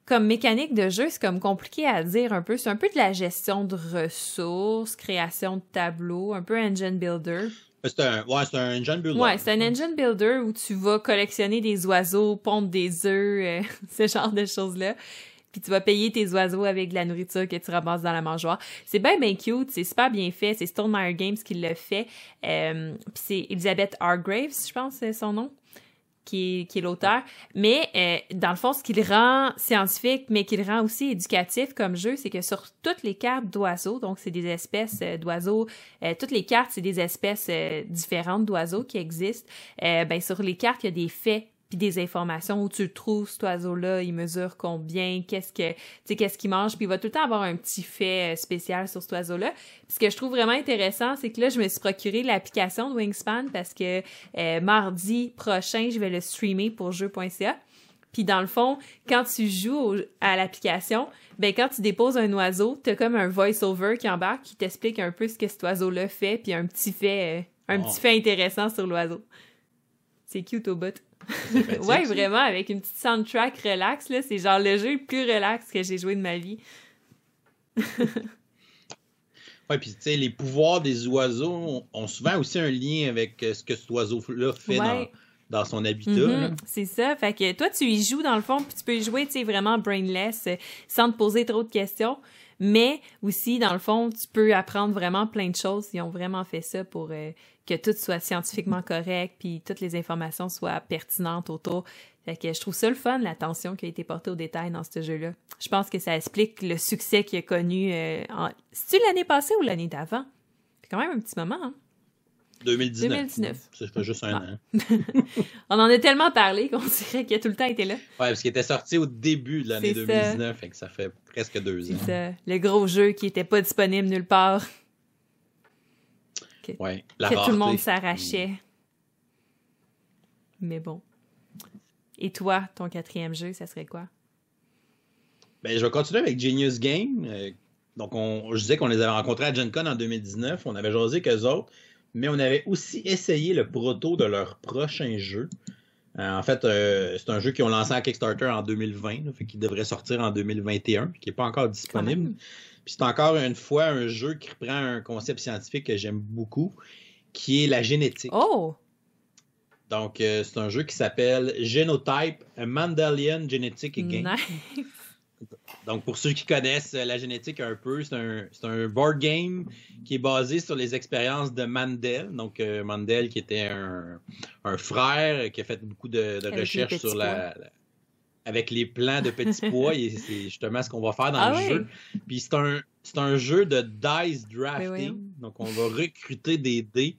comme mécanique de jeu, c'est comme compliqué à dire un peu. C'est un peu de la gestion de ressources, création de tableaux, un peu engine builder. C'est un, ouais, c'est un engine builder. Ouais, c'est un engine builder où tu vas collectionner des oiseaux, pondre des œufs, euh, (laughs) ce genre de choses-là. Puis tu vas payer tes oiseaux avec de la nourriture que tu ramasses dans la mangeoire. C'est bien, bien cute. C'est super bien fait. C'est Stonemaier Games qui le fait. Euh, puis c'est Elizabeth Hargraves, je pense, c'est son nom qui est, l'auteur. Mais euh, dans le fond, ce qui le rend scientifique, mais qui le rend aussi éducatif comme jeu, c'est que sur toutes les cartes d'oiseaux, donc c'est des espèces euh, d'oiseaux, euh, toutes les cartes, c'est des espèces différentes d'oiseaux qui existent. ben sur les cartes, il y a des faits puis des informations où tu le trouves cet oiseau-là, il mesure combien, qu'est-ce que tu sais qu'est-ce qu'il mange, puis il va tout le temps avoir un petit fait euh, spécial sur cet oiseau-là. Ce que je trouve vraiment intéressant, c'est que là je me suis procuré l'application de Wingspan parce que euh, mardi prochain, je vais le streamer pour jeu.ca. Puis dans le fond, quand tu joues à l'application, ben quand tu déposes un oiseau, tu as comme un voice-over qui embarque qui t'explique un peu ce que cet oiseau-là fait puis un petit fait euh, un petit fait intéressant sur l'oiseau. C'est cute au bout. (laughs) ouais, vraiment, avec une petite soundtrack relax, là. C'est genre le jeu le plus relax que j'ai joué de ma vie. (laughs) ouais, puis tu sais, les pouvoirs des oiseaux ont souvent aussi un lien avec euh, ce que cet oiseau-là fait dans, son habitat. Mm-hmm. c'est ça. Fait que toi, tu y joues dans le fond, puis tu peux y jouer, tu sais, vraiment brainless, euh, sans te poser trop de questions. Mais aussi, dans le fond, tu peux apprendre vraiment plein de choses. Ils ont vraiment fait ça pour euh, que tout soit scientifiquement correct, puis toutes les informations soient pertinentes autour. Fait que je trouve ça le fun, l'attention qui a été portée au détail dans ce jeu-là. Je pense que ça explique le succès qu'il a connu. Euh, en... C'est-tu l'année passée ou l'année d'avant? C'est quand même un petit moment, hein? 2019. 2019. Ça fait juste un an. (laughs) On en a tellement parlé qu'on dirait qu'il a tout le temps été là. Ouais, parce qu'il était sorti au début de l'année 2019, fait que ça fait presque deux ans. Ça. Le gros jeu qui n'était pas disponible nulle part. Que, Ouais, que la tout le monde s'arrachait. Mais bon. Et toi, ton quatrième jeu, ça serait quoi? Ben, je vais continuer avec Genius Game. Euh, donc, on, je disais qu'on les avait rencontrés à Gen Con en 2019. On avait jasé qu'eux autres, mais on avait aussi essayé le proto de leur prochain jeu. Euh, en fait, euh, c'est un jeu qu'ils ont lancé à Kickstarter en 2020, là, fait qu'il devrait sortir en 2021, qui n'est pas encore disponible. même. Puis c'est encore une fois un jeu qui reprend un concept scientifique que j'aime beaucoup, qui est la génétique. Oh! Donc, euh, c'est un jeu qui s'appelle Genotype, a Mendelian Genetic Game. Nice. Donc, pour ceux qui connaissent euh, la génétique un peu, c'est un, un board game qui est basé sur les expériences de Mandel. Donc, euh, Mandel, qui était un, un frère qui a fait beaucoup de, recherches sur la, la- avec les plans de petits (laughs) pois. et c'est justement ce qu'on va faire dans Ah le oui? jeu. Puis, c'est un, un jeu de dice voyons. drafting. Donc, on va recruter des dés.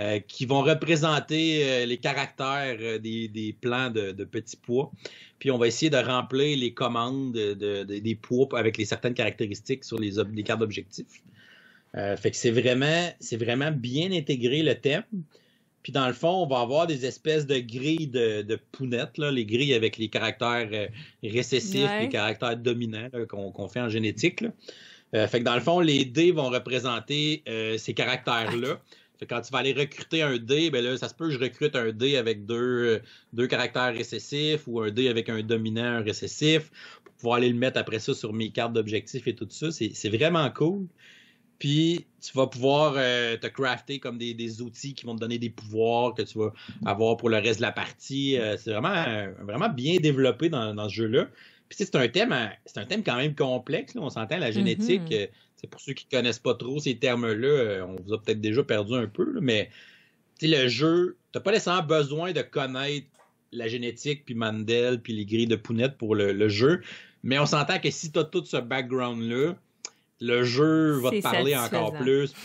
Euh, qui vont représenter euh, les caractères euh, des, des plans de, de petits pois. Puis on va essayer de remplir les commandes de- de- de- des poids avec les certaines caractéristiques sur les, les cartes d'objectifs. Fait que c'est vraiment, c'est vraiment bien intégré le thème. Puis dans le fond, on va avoir des espèces de grilles de, de pounettes, là, les grilles avec les caractères récessifs, Ouais. les caractères dominants qu'on fait en génétique. là. Euh, fait que dans le fond, les dés vont représenter euh, ces caractères-là. Quand tu vas aller recruter un dé, ben là, ça se peut que je recrute un dé avec deux, euh, deux caractères récessifs ou un dé avec un dominant, récessif, pour pouvoir aller le mettre après ça sur mes cartes d'objectifs et tout ça. C'est vraiment cool. Puis tu vas pouvoir euh, te crafter comme des, outils qui vont te donner des pouvoirs que tu vas avoir pour le reste de la partie. Euh, c'est vraiment, vraiment bien développé dans, dans ce jeu-là. Puis sais, c'est un thème, c'est un thème quand même complexe. là. On s'entend la génétique. Mhm. euh, c'est pour ceux qui connaissent pas trop ces termes-là, euh, on vous a peut-être déjà perdu un peu, là, mais le jeu, t'as pas nécessairement besoin de connaître la génétique, puis Mandel, puis les grilles de Pounette pour le, le jeu. Mais on s'entend que si tu as tout ce background-là, le jeu va te parler encore plus. tu,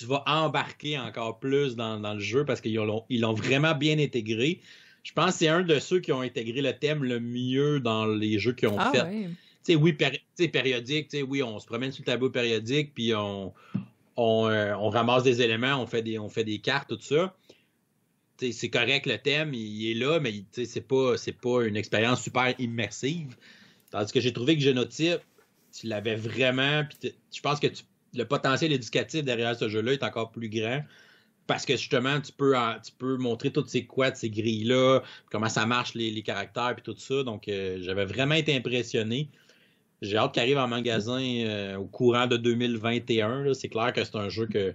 tu vas embarquer encore plus dans, dans le jeu parce qu'ils l'ont ils l'ont vraiment bien intégré. Je pense que c'est un de ceux qui ont intégré le thème le mieux dans les jeux qu'ils ont Ah fait. ouais. Oui, péri- périodique, oui, on se promène sur le tableau périodique, puis on, on, euh, on ramasse des éléments, on fait des, on fait des cartes, tout ça. C'est correct, le thème, il, est là, mais c'est pas, pas une expérience super immersive. Tandis que j'ai trouvé que Génotype, tu l'avais vraiment, puis tu- je pense que tu- le potentiel éducatif derrière ce jeu-là est encore plus grand. Parce que justement, tu peux, en- tu peux montrer toutes ces quads, ces grilles-là, comment ça marche, les, les caractères, puis tout ça. Donc, euh, j'avais vraiment été impressionné. J'ai hâte qu'il arrive en magasin euh, au courant de 2021. là. C'est clair que c'est un jeu que,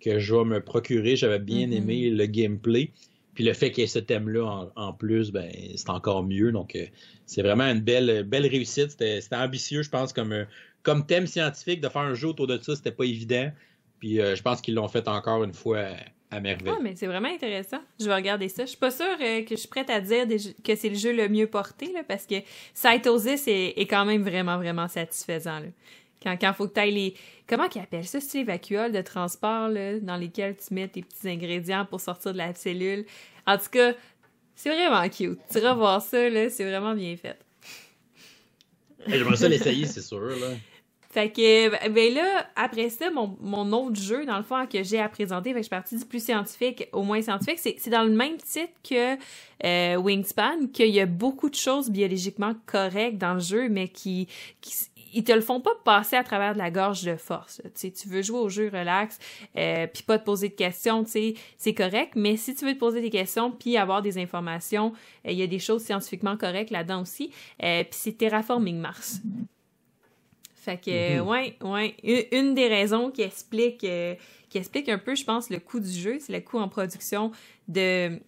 que je vais me procurer. J'avais bien Mhm. aimé le gameplay. Puis le fait qu'il y ait ce thème-là en, en plus, ben, c'est encore mieux. Donc, euh, c'est vraiment une belle, belle réussite. C'était ambitieux, je pense, comme, comme thème scientifique. De faire un jeu autour de ça, c'était pas évident. Puis euh, je pense qu'ils l'ont fait encore une fois à, merveille. Ah, mais c'est vraiment intéressant. Je vais regarder ça. Je suis pas sûre euh, que je suis prête à dire des jeux- que c'est le jeu le mieux porté, là, parce que Cytosis est, est quand même vraiment, vraiment satisfaisant. Là. Quand il faut que tu ailles les. Comment qu'ils appellent ça, c'est les vacuoles de transport, là, dans lesquels tu mets tes petits ingrédients pour sortir de la cellule. En tout cas, c'est vraiment cute. Tu iras voir ça, là, c'est vraiment bien fait. J'aimerais ça l'essayer, c'est sûr. Là. Fait que, ben là, après ça, mon, mon autre jeu, dans le fond, que j'ai à présenter, fait que je suis partie du plus scientifique au moins scientifique, c'est dans le même titre que euh, Wingspan, qu'il y a beaucoup de choses biologiquement correctes dans le jeu, mais qui, qui ils te le font pas passer à travers de la gorge de force. Tu tu veux jouer au jeu relax, euh, puis pas te poser de questions, tu c'est correct, mais si tu veux te poser des questions puis avoir des informations, euh, il y a des choses scientifiquement correctes là-dedans aussi. Euh, puis c'est Terraforming Mars. Fait que, Mhm. ouais, ouais. Une, des raisons qui explique, euh, qui explique un peu, je pense, le coût du jeu, c'est le coût en production de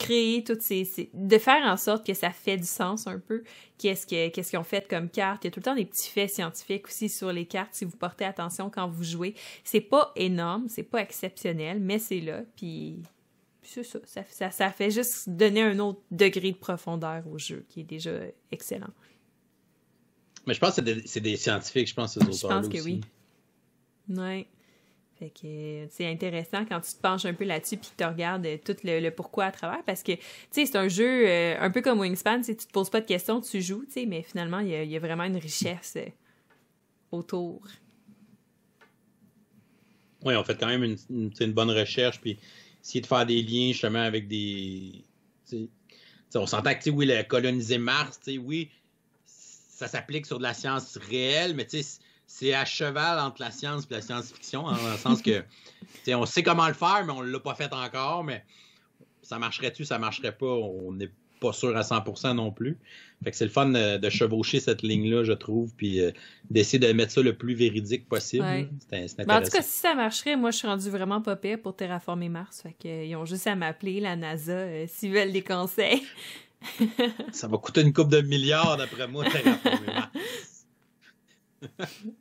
créer toutes ces, ces- de faire en sorte que ça fait du sens un peu. Qu'est-ce que, qu'est-ce qu'ils ont fait comme carte. Il y a tout le temps des petits faits scientifiques aussi sur les cartes si vous portez attention quand vous jouez. C'est pas énorme, c'est pas exceptionnel, mais c'est là. Puis, puis c'est ça, ça, ça. Ça fait juste donner un autre degré de profondeur au jeu qui est déjà excellent. Mais je pense que c'est des, scientifiques, je pense, ces auteurs Je pense que oui. Ouais. Fait que euh, c'est intéressant quand tu te penches un peu là-dessus puis que tu regardes euh, tout le, le pourquoi à travers parce que tu sais c'est un jeu euh, un peu comme Wingspan, tu sais, tu te poses pas de questions, tu joues, tu sais, mais finalement il y, a- il y a vraiment une richesse euh, autour. Oui, on fait quand même une, une, bonne recherche, puis essayer de faire des liens justement avec des. on s'entend que, oui, le coloniser Mars, oui, ça s'applique sur de la science réelle, mais c'est à cheval entre la science et la science-fiction, hein, dans le sens que (laughs) on sait comment le faire, mais on ne l'a pas fait encore, mais ça marcherait-tu, ça marcherait pas, on n'est pas sûr à 100% non plus. Fait que c'est le fun de, chevaucher cette ligne-là, je trouve, puis euh, d'essayer de mettre ça le plus véridique possible. C'est ben, en tout cas, si ça marcherait, moi, je suis rendu vraiment pas pire pour terraformer Mars. Fait qu'ils ont juste à m'appeler, la NASA, euh, s'ils veulent des conseils. Ça va coûter une coupe de milliards, d'après moi.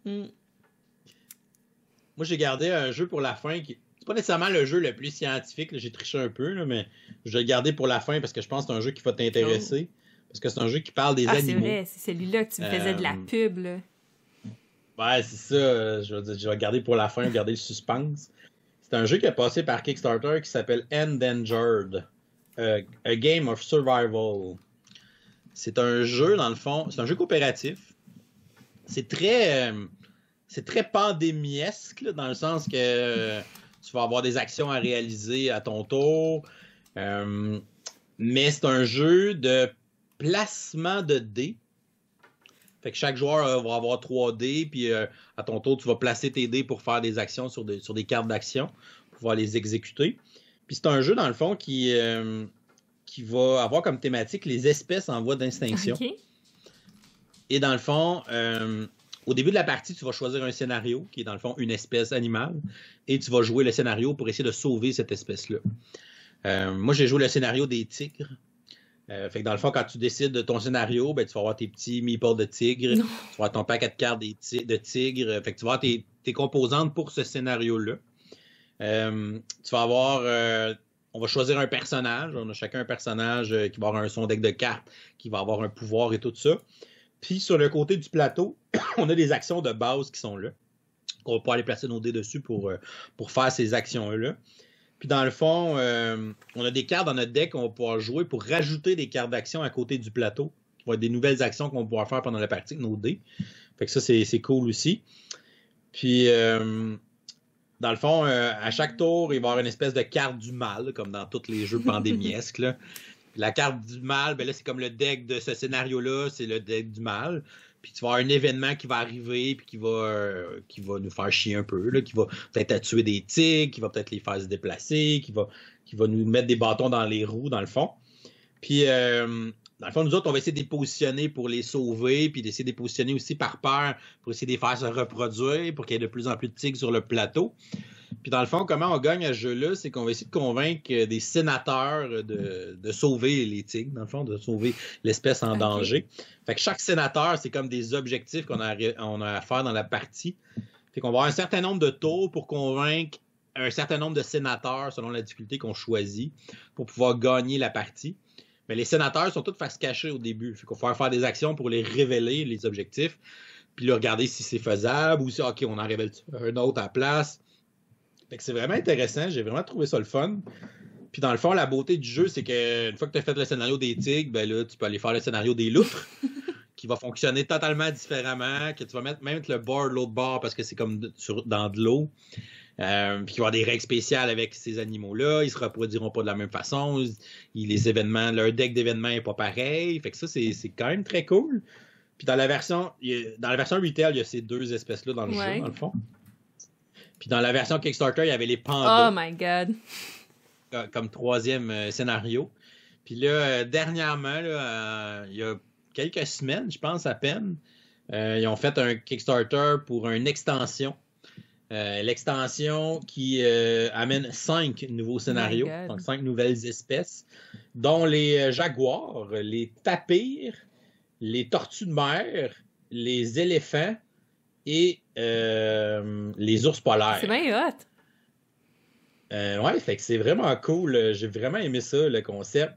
Mm. Moi, j'ai gardé un jeu pour la fin qui. C'est pas nécessairement le jeu le plus scientifique, j'ai triché un peu, mais je vais le garder pour la fin parce que je pense que c'est un jeu qui va t'intéresser. Oh. Parce que c'est un jeu qui parle des ah, animaux. C'est vrai, c'est celui-là que tu me faisais de la euh, pub. Là. Ouais, c'est ça. Je vais, je vais garder pour la fin, garder le suspense. C'est un jeu qui a passé par Kickstarter qui s'appelle Endangered. Euh, a Game of Survival. C'est un jeu, dans le fond, c'est un jeu coopératif. C'est très. Euh, très pandémiesque, dans le sens que tu vas avoir des actions à réaliser à ton tour. mais c'est un jeu de placement de dés. Fait que chaque joueur euh, va avoir 3 dés, puis euh, à ton tour, tu vas placer tes dés pour faire des actions sur, sur des cartes d'action, pour pouvoir les exécuter. Puis c'est un jeu, dans le fond, qui, euh, qui va avoir comme thématique les espèces en voie d'extinction. Et dans le fond, au début de la partie, tu vas choisir un scénario, qui est dans le fond une espèce animale, et tu vas jouer le scénario pour essayer de sauver cette espèce-là. moi, j'ai joué le scénario des tigres. Euh, fait que dans le fond, quand tu décides de ton scénario, ben, tu vas avoir tes petits meeples de tigre, tu vas avoir ton paquet de cartes de tigre, fait que tu vas avoir tes, composantes pour ce scénario-là. Euh, tu vas avoir, euh, on va choisir un personnage, on a chacun un personnage qui va avoir un son deck de cartes, qui va avoir un pouvoir et tout ça. Puis sur le côté du plateau, (coughs) on a des actions de base qui sont là. On va pouvoir aller placer nos dés dessus pour, pour faire ces actions-là. Puis dans le fond, euh, on a des cartes dans notre deck qu'on va pouvoir jouer pour rajouter des cartes d'action à côté du plateau. Il va avoir des nouvelles actions qu'on va pouvoir faire pendant la partie nos dés. Fait que ça, c'est cool aussi. Puis, euh, dans le fond, euh, à chaque tour, il va y avoir une espèce de carte du mal, comme dans tous les jeux pandémiesques. La carte du mal, ben là, c'est comme le deck de ce scénario-là, c'est le deck du mal puis tu vas avoir un événement qui va arriver, puis qui va, euh, qui va nous faire chier un peu, qui va peut-être tuer des tigres, qui va peut-être les faire se déplacer, qui va, qui va nous mettre des bâtons dans les roues, dans le fond. Puis, euh, dans le fond, nous autres, on va essayer de les positionner pour les sauver, puis d'essayer de les positionner aussi par peur pour essayer de les faire se reproduire, pour qu'il y ait de plus en plus de tigres sur le plateau. Puis dans le fond, comment on gagne à ce jeu-là, c'est qu'on va essayer de convaincre des sénateurs de, sauver les tigres, dans le fond, de sauver l'espèce en danger. Fait que chaque sénateur, c'est comme des objectifs qu'on a, on a à faire dans la partie. Fait qu'on va avoir un certain nombre de tours pour convaincre un certain nombre de sénateurs selon la difficulté qu'on choisit pour pouvoir gagner la partie. Mais les sénateurs sont tous face cachée au début. Fait qu'on va faire des actions pour les révéler, les objectifs, puis là, regarder si c'est faisable ou si, OK, on en révèle un autre à la place c'est vraiment intéressant. J'ai vraiment trouvé ça le fun. Puis dans le fond, la beauté du jeu, c'est qu'une fois que tu as fait le scénario des tigres, ben là, tu peux aller faire le scénario des loutres, (laughs) qui va fonctionner totalement différemment, que tu vas mettre même le board l'autre bord parce que c'est comme dans de l'eau. Euh, puis il va y avoir des règles spéciales avec ces animaux-là. Ils se reproduiront pas de la même façon. les événements, leur deck d'événements n'est pas pareil. Fait que ça, c'est quand même très cool. Puis dans la version, dans la version retail, il y a ces deux espèces-là dans le jeu, dans le fond. Puis dans la version Kickstarter, il y avait les pandas. Oh my god. Comme troisième euh, scénario. Puis là, euh, dernièrement, euh, il y a quelques semaines, je pense à peine, ils ont fait un Kickstarter pour une extension. L'extension qui amène cinq nouveaux scénarios, donc cinq nouvelles espèces, dont les jaguars, les tapirs, les tortues de mer, les éléphants et euh, les ours polaires. C'est bien hot. Euh, ouais, fait que c'est vraiment cool. J'ai vraiment aimé ça, le concept.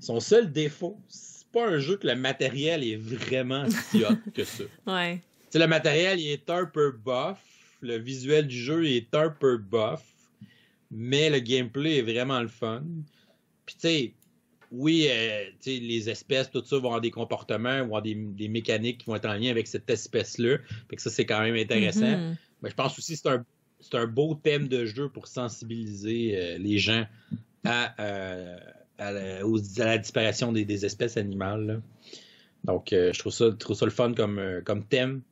Son seul défaut, c'est pas un jeu que le matériel est vraiment si hot que ça. (laughs) Ouais. le matériel, il est un peu buff. Le visuel du jeu, est un peu buff. Mais le gameplay est vraiment le fun. Puis, tu sais, oui, euh, les espèces, tout ça vont avoir des comportements, vont avoir des, mécaniques qui vont être en lien avec cette espèce-là. que ça, c'est quand même intéressant. Mm-hmm. Mais je pense aussi que c'est un, c'est un beau thème de jeu pour sensibiliser euh, les gens à, à, la, disparition des, espèces animales. Donc, je, trouve ça, trouve ça le fun comme, comme thème.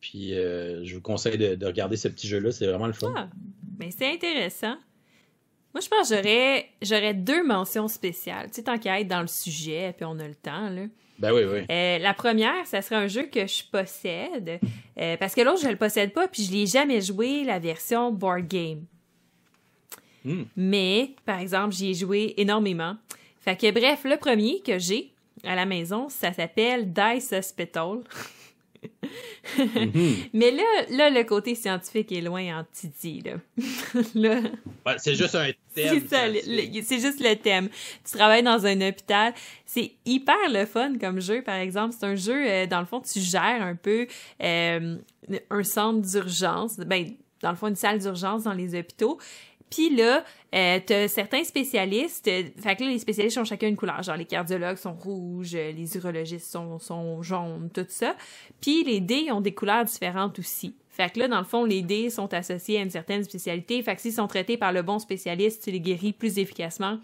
Puis, je vous conseille de, regarder ce petit jeu-là. C'est vraiment le fun. Ah, mais c'est intéressant. Moi, je pense que j'aurais, j'aurais deux mentions spéciales. Tu sais, tant qu'à être dans le sujet, puis on a le temps, là. Ben oui, oui. Euh, la première, ça serait un jeu que je possède, euh, parce que l'autre, je le possède pas, puis je l'ai jamais joué, la version board game. Hmm. Mais, par exemple, j'y ai joué énormément. Fait que, bref, le premier que j'ai à la maison, ça s'appelle Dice Hospital. (laughs) Mhm. (laughs) Mais là, là, le côté scientifique est loin en titi. Là. (laughs) c'est juste un (laughs) thème. C'est juste le thème. Tu travailles dans un hôpital. C'est hyper le fun comme jeu, par exemple. C'est un jeu, euh, dans le fond, tu gères un peu euh, un centre d'urgence. Ben, dans le fond, une salle d'urgence dans les hôpitaux. Puis là, euh, t'as certains spécialistes, euh, fait que là, les spécialistes ont chacun une couleur. Genre, les cardiologues sont rouges, euh, les urologistes sont, sont jaunes, tout ça. Puis les dés ont des couleurs différentes aussi. Fait que là, dans le fond, les dés sont associés à une certaine spécialité. Fait que s'ils sont traités par le bon spécialiste, tu les guéris plus efficacement.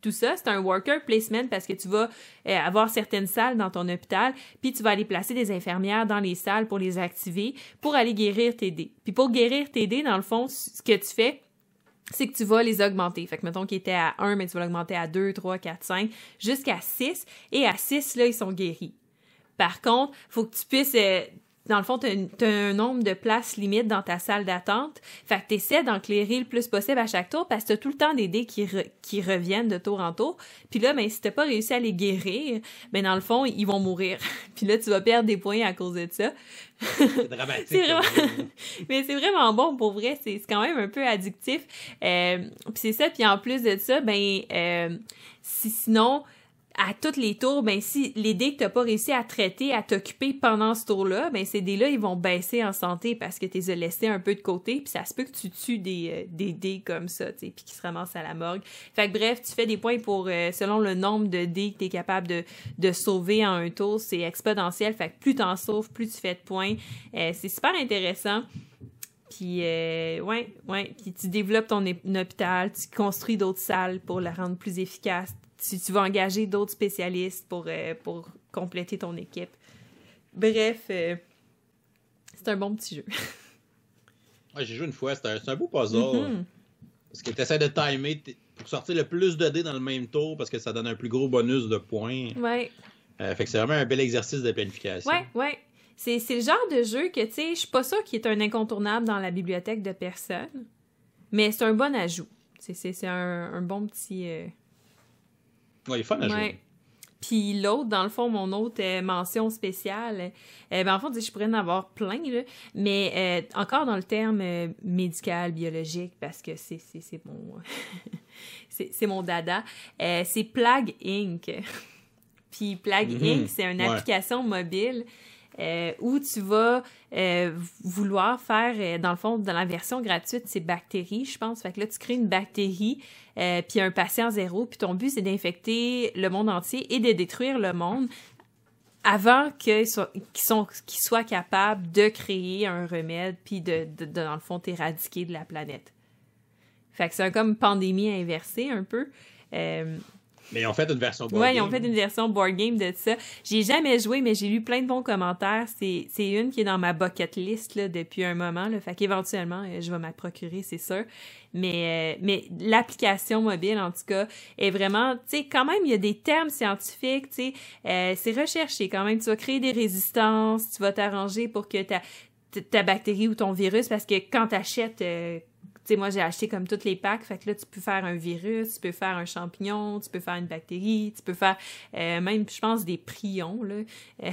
Tout ça, c'est un worker placement parce que tu vas euh, avoir certaines salles dans ton hôpital, puis tu vas aller placer des infirmières dans les salles pour les activer, pour aller guérir tes dés. Puis pour guérir tes dés, dans le fond, ce que tu fais, c'est que tu vas les augmenter. Fait que mettons qu'ils étaient à 1, mais tu vas l'augmenter à 2, 3, 4, 5, jusqu'à 6. Et à 6, là, ils sont guéris. Par contre, faut que tu puisses euh, dans le fond, tu as, un nombre de places limite dans ta salle d'attente. Fait que tu essaies d'enclairer le plus possible à chaque tour parce que tu as tout le temps des dés qui, qui reviennent de tour en tour. Puis là, ben, si tu pas réussi à les guérir, ben, dans le fond, ils vont mourir. (laughs) Puis là, tu vas perdre des points à cause de ça. C'est dramatique. (laughs) (laughs) Mais c'est vraiment bon pour vrai. C'est quand même un peu addictif. Euh, puis c'est ça. Puis en plus de ça, ben, euh, si, sinon à tous les tours, ben si les dés que t'as pas réussi à traiter, à t'occuper pendant ce tour-là, ben ces dés-là, ils vont baisser en santé parce que tu les as un peu de côté, puis ça se peut que tu tues des, euh, dés comme ça, tu sais, puis qu'ils se ramassent à la morgue. Fait que bref, tu fais des points pour, euh, selon le nombre de dés que t'es capable de, de sauver en un tour, c'est exponentiel, fait que plus t'en sauves, plus tu fais de points. Euh, c'est super intéressant. Puis, euh, ouais, ouais. Puis tu développes ton hôpital, tu construis d'autres salles pour la rendre plus efficace tu, tu vas engager d'autres spécialistes pour, euh, pour compléter ton équipe. Bref, euh, c'est un bon petit jeu. (laughs) ouais, j'ai joué une fois, c'est un, beau puzzle. Mm-hmm. Parce que tu essaies de timer pour sortir le plus de dés dans le même tour parce que ça donne un plus gros bonus de points. Ouais. Euh, fait que c'est vraiment un bel exercice de planification. Ouais, ouais. C'est, le genre de jeu que, tu sais, je suis pas sûre qu'il est un incontournable dans la bibliothèque de personne, mais c'est un bon ajout. C'est, un, un, bon petit, Ouais, il est fun à jouer. Puis l'autre, dans le fond, mon autre euh, mention spéciale, euh, ben, en fait, je pourrais en avoir plein, là, mais euh, encore dans le terme médical, biologique, parce que c'est mon, (laughs) c'est mon dada, c'est Plague Inc. (laughs) Puis Plague mm-hmm. Inc., c'est une application mobile euh, où tu vas euh, vouloir faire, euh, dans le fond, dans la version gratuite, c'est bactéries, je pense. Fait que là, tu crées une bactérie, puis un patient zéro, puis ton but, c'est d'infecter le monde entier et de détruire le monde avant qu'ils soient, qu'ils soient capables de créer un remède, puis de, de, dans le fond, t'éradiquer de la planète. Fait que c'est comme pandémie inversée, un peu. Mais ils ont fait une version board ouais, game. ils ont fait une version board game de ça. J'ai jamais joué, mais j'ai lu plein de bons commentaires. C'est, une qui est dans ma bucket list là, depuis un moment. Là, fait qu'éventuellement, euh, je vais m'en procurer, c'est sûr. Mais, euh, mais l'application mobile, en tout cas, est vraiment, tu sais, quand même, il y a des termes scientifiques, tu sais, euh, c'est recherché quand même. Tu vas créer des résistances, tu vas t'arranger pour que ta, ta bactérie ou ton virus, parce que quand tu achètes sais, moi, j'ai acheté comme toutes les packs. Fait que là, tu peux faire un virus, tu peux faire un champignon, tu peux faire une bactérie, tu peux faire euh, même, je pense, des prions, là. (laughs)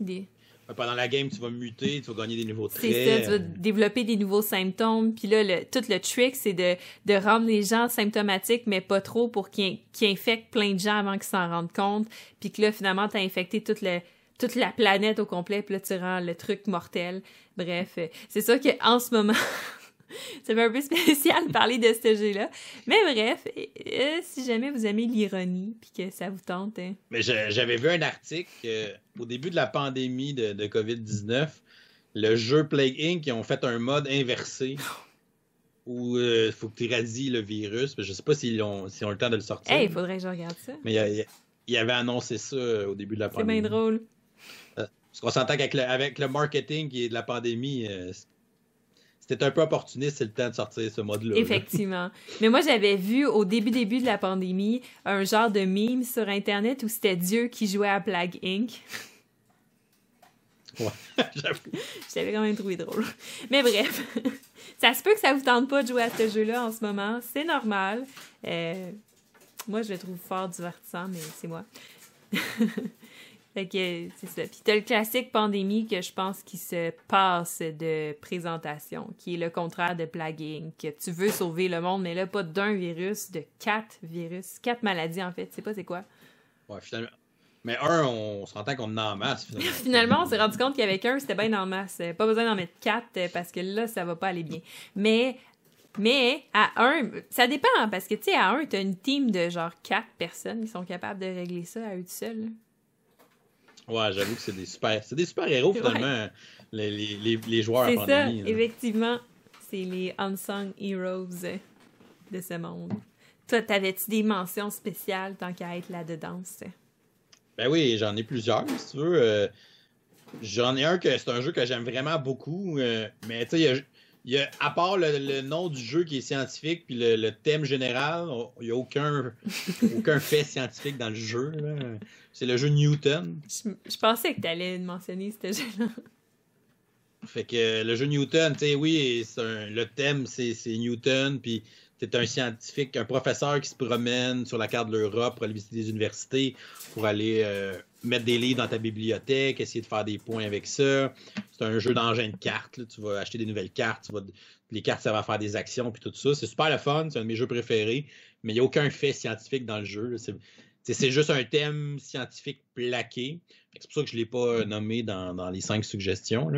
des... Pendant la game, tu vas muter, tu vas gagner des nouveaux traits. C'est ça, tu vas développer des nouveaux symptômes. Puis là, le, tout le trick, c'est de, de rendre les gens symptomatiques, mais pas trop pour qu'ils infectent plein de gens avant qu'ils s'en rendent compte. Puis que là, finalement, tu as infecté toute, le, toute la planète au complet, puis là, tu rends le truc mortel. Bref, euh, c'est ça qu'en ce moment... (laughs) (laughs) ça fait un peu spécial de parler de ce jeu-là. Mais bref, euh, si jamais vous aimez l'ironie puis que ça vous tente. Hein. Mais j'avais vu un article euh, au début de la pandémie de, COVID-19 le jeu Plague Inc., ils ont fait un mode inversé (laughs) où il faut que tu irradies le virus. Je sais pas s'ils ont, ont le temps de le sortir. Hey, il faudrait que je regarde ça. Mais il, avait annoncé ça au début de la pandémie. C'est bien drôle. Parce qu'on s'entend qu'avec le, avec le marketing qui est de la pandémie, c'était un peu opportuniste, c'est le temps de sortir ce mode-là. Effectivement. Mais moi, j'avais vu au début début de la pandémie un genre de meme sur Internet où c'était Dieu qui jouait à Plague Inc. Ouais, (laughs) j'avoue. (laughs) J'avais quand même trouvé drôle. Mais bref, (laughs) ça se peut que ça vous tente pas de jouer à ce jeu-là en ce moment. C'est normal. Euh, moi, je le trouve fort divertissant, mais c'est moi. Fait que c'est ça. Puis t'as le classique pandémie que je pense qui se passe de présentation, qui est le contraire de plaguing, que tu veux sauver le monde, mais là, pas d'un virus, de quatre virus, quatre maladies en fait. Tu sais pas c'est quoi? Ouais, finalement. Mais un, on s'entend qu'on en a en masse. Finalement, (laughs) finalement on s'est rendu compte qu'avec un, c'était bien en masse. Pas besoin d'en mettre quatre parce que là, ça va pas aller bien. Mais mais à un, ça dépend, parce que tu sais, à un, t'as une team de genre quatre personnes qui sont capables de régler ça à eux seuls. Ouais, j'avoue que c'est des super, c'est des super héros finalement, les, les, les, joueurs C'est ça, effectivement. C'est les unsung heroes de ce monde. Toi, t'avais-tu des mentions spéciales tant qu'à être là-dedans? Ben oui, j'en ai plusieurs, si tu veux. Euh, j'en ai un que c'est un jeu que j'aime vraiment beaucoup, euh, mais tu sais, il y a, à part le, nom du jeu qui est scientifique, puis le, thème général, il n'y a aucun, (laughs) aucun fait scientifique dans le jeu. C'est le jeu Newton. Je, pensais que tu allais mentionner ce jeu-là. Fait que le jeu Newton, tu sais, oui, le thème, c'est Newton, puis tu un scientifique, un professeur qui se promène sur la carte de l'Europe pour aller visiter des universités, pour aller euh, mettre des livres dans ta bibliothèque, essayer de faire des points avec ça. C'est un jeu d'engin de cartes. Tu vas acheter des nouvelles cartes, les cartes, ça va faire des actions, puis tout ça. C'est super le fun, c'est un de mes jeux préférés, mais il n'y a aucun fait scientifique dans le jeu. C'est juste un thème scientifique plaqué. C'est pour ça que je ne l'ai pas nommé dans, les cinq suggestions.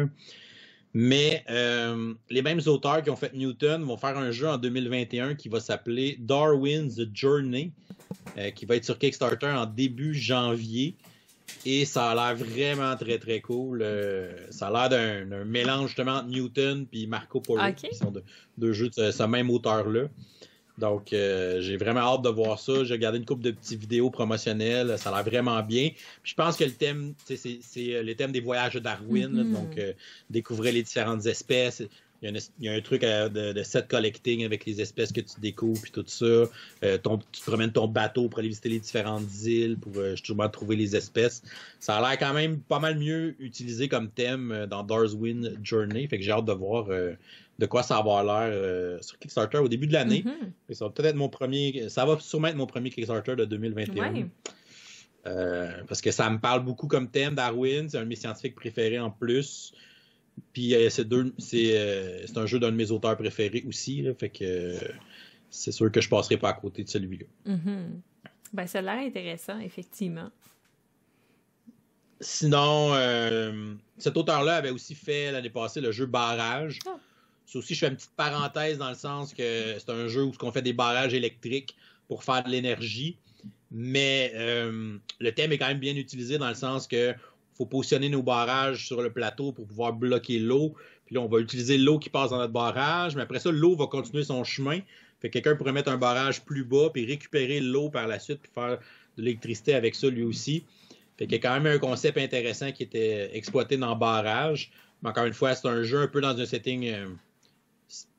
Mais euh, les mêmes auteurs qui ont fait Newton vont faire un jeu en 2021 qui va s'appeler Darwin's Journey, euh, qui va être sur Kickstarter en début janvier. Et ça a l'air vraiment très très cool. Euh, ça a l'air d'un mélange justement entre Newton et Marco Polo, qui sont deux jeux de ce même auteur-là. Donc, euh, j'ai vraiment hâte de voir ça. J'ai regardé une couple de petites vidéos promotionnelles. Ça a l'air vraiment bien. je pense que le thème, c'est euh, le thème des voyages de Darwin. Mm-hmm. donc, euh, découvrir les différentes espèces. Il y, a, un truc de, set collecting avec les espèces que tu découvres et tout ça. tu promènes ton bateau pour aller visiter les différentes îles pour justement trouver les espèces. Ça a l'air quand même pas mal mieux utilisé comme thème dans Darwin Journey. Fait que j'ai hâte de voir de quoi ça va avoir l'air euh, sur Kickstarter au début de l'année. Mm-hmm. Ça va peut-être mon premier. Ça va sûrement être mon premier Kickstarter de 2021. Euh, parce que ça me parle beaucoup comme thème, Darwin. C'est un de mes scientifiques préférés en plus. Puis euh, c'est un jeu d'un de mes auteurs préférés aussi. fait que c'est sûr que je passerai pas à côté de celui-là. Mm-hmm. Ben, ça a l'air intéressant, effectivement. Sinon, cet auteur-là avait aussi fait l'année passée le jeu Barrage. Ça aussi, je fais une petite parenthèse dans le sens que c'est un jeu où on fait des barrages électriques pour faire de l'énergie. Mais euh, le thème est quand même bien utilisé dans le sens que faut positionner nos barrages sur le plateau pour pouvoir bloquer l'eau. Puis là, on va utiliser l'eau qui passe dans notre barrage, mais après ça, l'eau va continuer son chemin. Fait que quelqu'un pourrait mettre un barrage plus bas puis récupérer l'eau par la suite puis faire de l'électricité avec ça lui aussi. Fait qu'il y a quand même un concept intéressant qui était exploité dans le barrage. Mais encore une fois, c'est un jeu un peu dans un setting euh,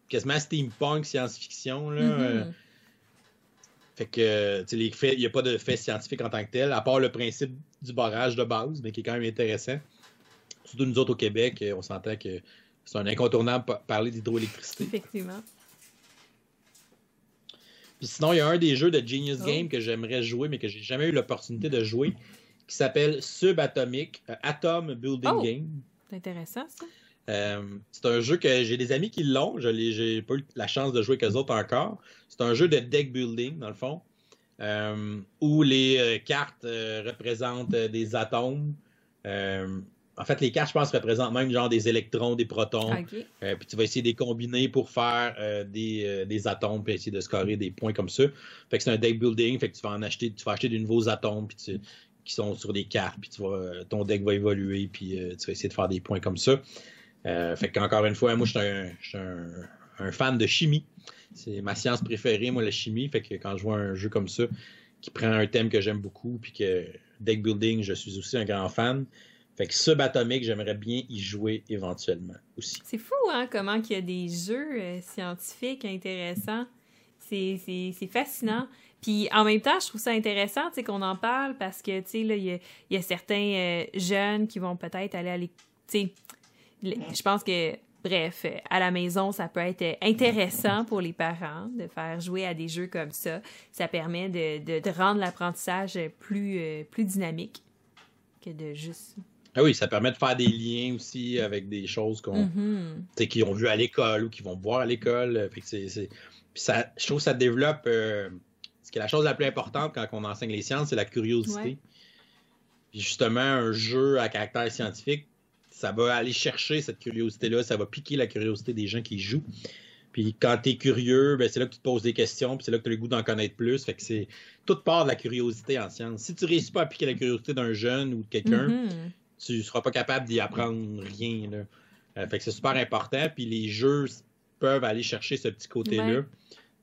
quasiment steampunk, science-fiction. Là. Mm-hmm. Euh, fait que, les faits, il n'y a pas de fait scientifique en tant que tel, à part le principe du barrage de base, mais qui est quand même intéressant. Surtout nous autres au Québec, on s'entend que c'est un incontournable parler d'hydroélectricité. Effectivement. Puis sinon, il y a un des jeux de Genius oh. Game que j'aimerais jouer, mais que j'ai jamais eu l'opportunité de jouer, qui s'appelle Subatomic, euh, Atom Building oh. Game. C'est intéressant, ça. Euh, c'est un jeu que j'ai des amis qui l'ont. Je n'ai pas eu la chance de jouer avec eux autres encore. C'est un jeu de deck building, dans le fond, euh, où les euh, cartes représentent des atomes. en fait, les cartes, je pense, représentent même genre des électrons, des protons. puis tu vas essayer de les combiner pour faire des, atomes, puis essayer de scorer des points comme ça. Fait que c'est un deck building. Fait que tu vas en acheter, tu vas acheter de nouveaux atomes, puis qui sont sur des cartes, puis tu ton deck va évoluer, puis tu vas essayer de faire des points comme ça. Fait qu'encore une fois, moi, je suis un, fan de chimie. C'est ma science préférée, moi, la chimie. Fait que quand je vois un jeu comme ça, qui prend un thème que j'aime beaucoup, puis que deck building, je suis aussi un grand fan. Fait que Subatomic, j'aimerais bien y jouer éventuellement aussi. C'est fou, hein, comment il y a des jeux euh, scientifiques intéressants. C'est fascinant. Puis en même temps, je trouve ça intéressant qu'on en parle parce que, tu sais, il y, a, certains euh, jeunes qui vont peut-être aller à l'école. Je pense que, bref, à la maison, ça peut être intéressant pour les parents de faire jouer à des jeux comme ça. Ça permet de, de, rendre l'apprentissage plus, euh, plus dynamique que de juste ah oui, ça permet de faire des liens aussi avec des choses qu'on, mm-hmm. qu'ils ont vu à l'école ou qu'ils vont voir à l'école. ça, je trouve que ça développe. Euh, ce qui est la chose la plus importante quand on enseigne les sciences, c'est la curiosité. Puis justement, un jeu à caractère scientifique, ça va aller chercher cette curiosité-là, ça va piquer la curiosité des gens qui jouent. Puis quand tu es curieux, ben, c'est là que tu te poses des questions, puis c'est là que tu as le goût d'en connaître plus. Fait que c'est toute part de la curiosité en science. Si tu réussis pas à piquer la curiosité d'un jeune ou de quelqu'un, mm-hmm tu seras pas capable d'y apprendre rien. Là. Euh, fait que c'est super important. Puis les jeux peuvent aller chercher ce petit côté-là,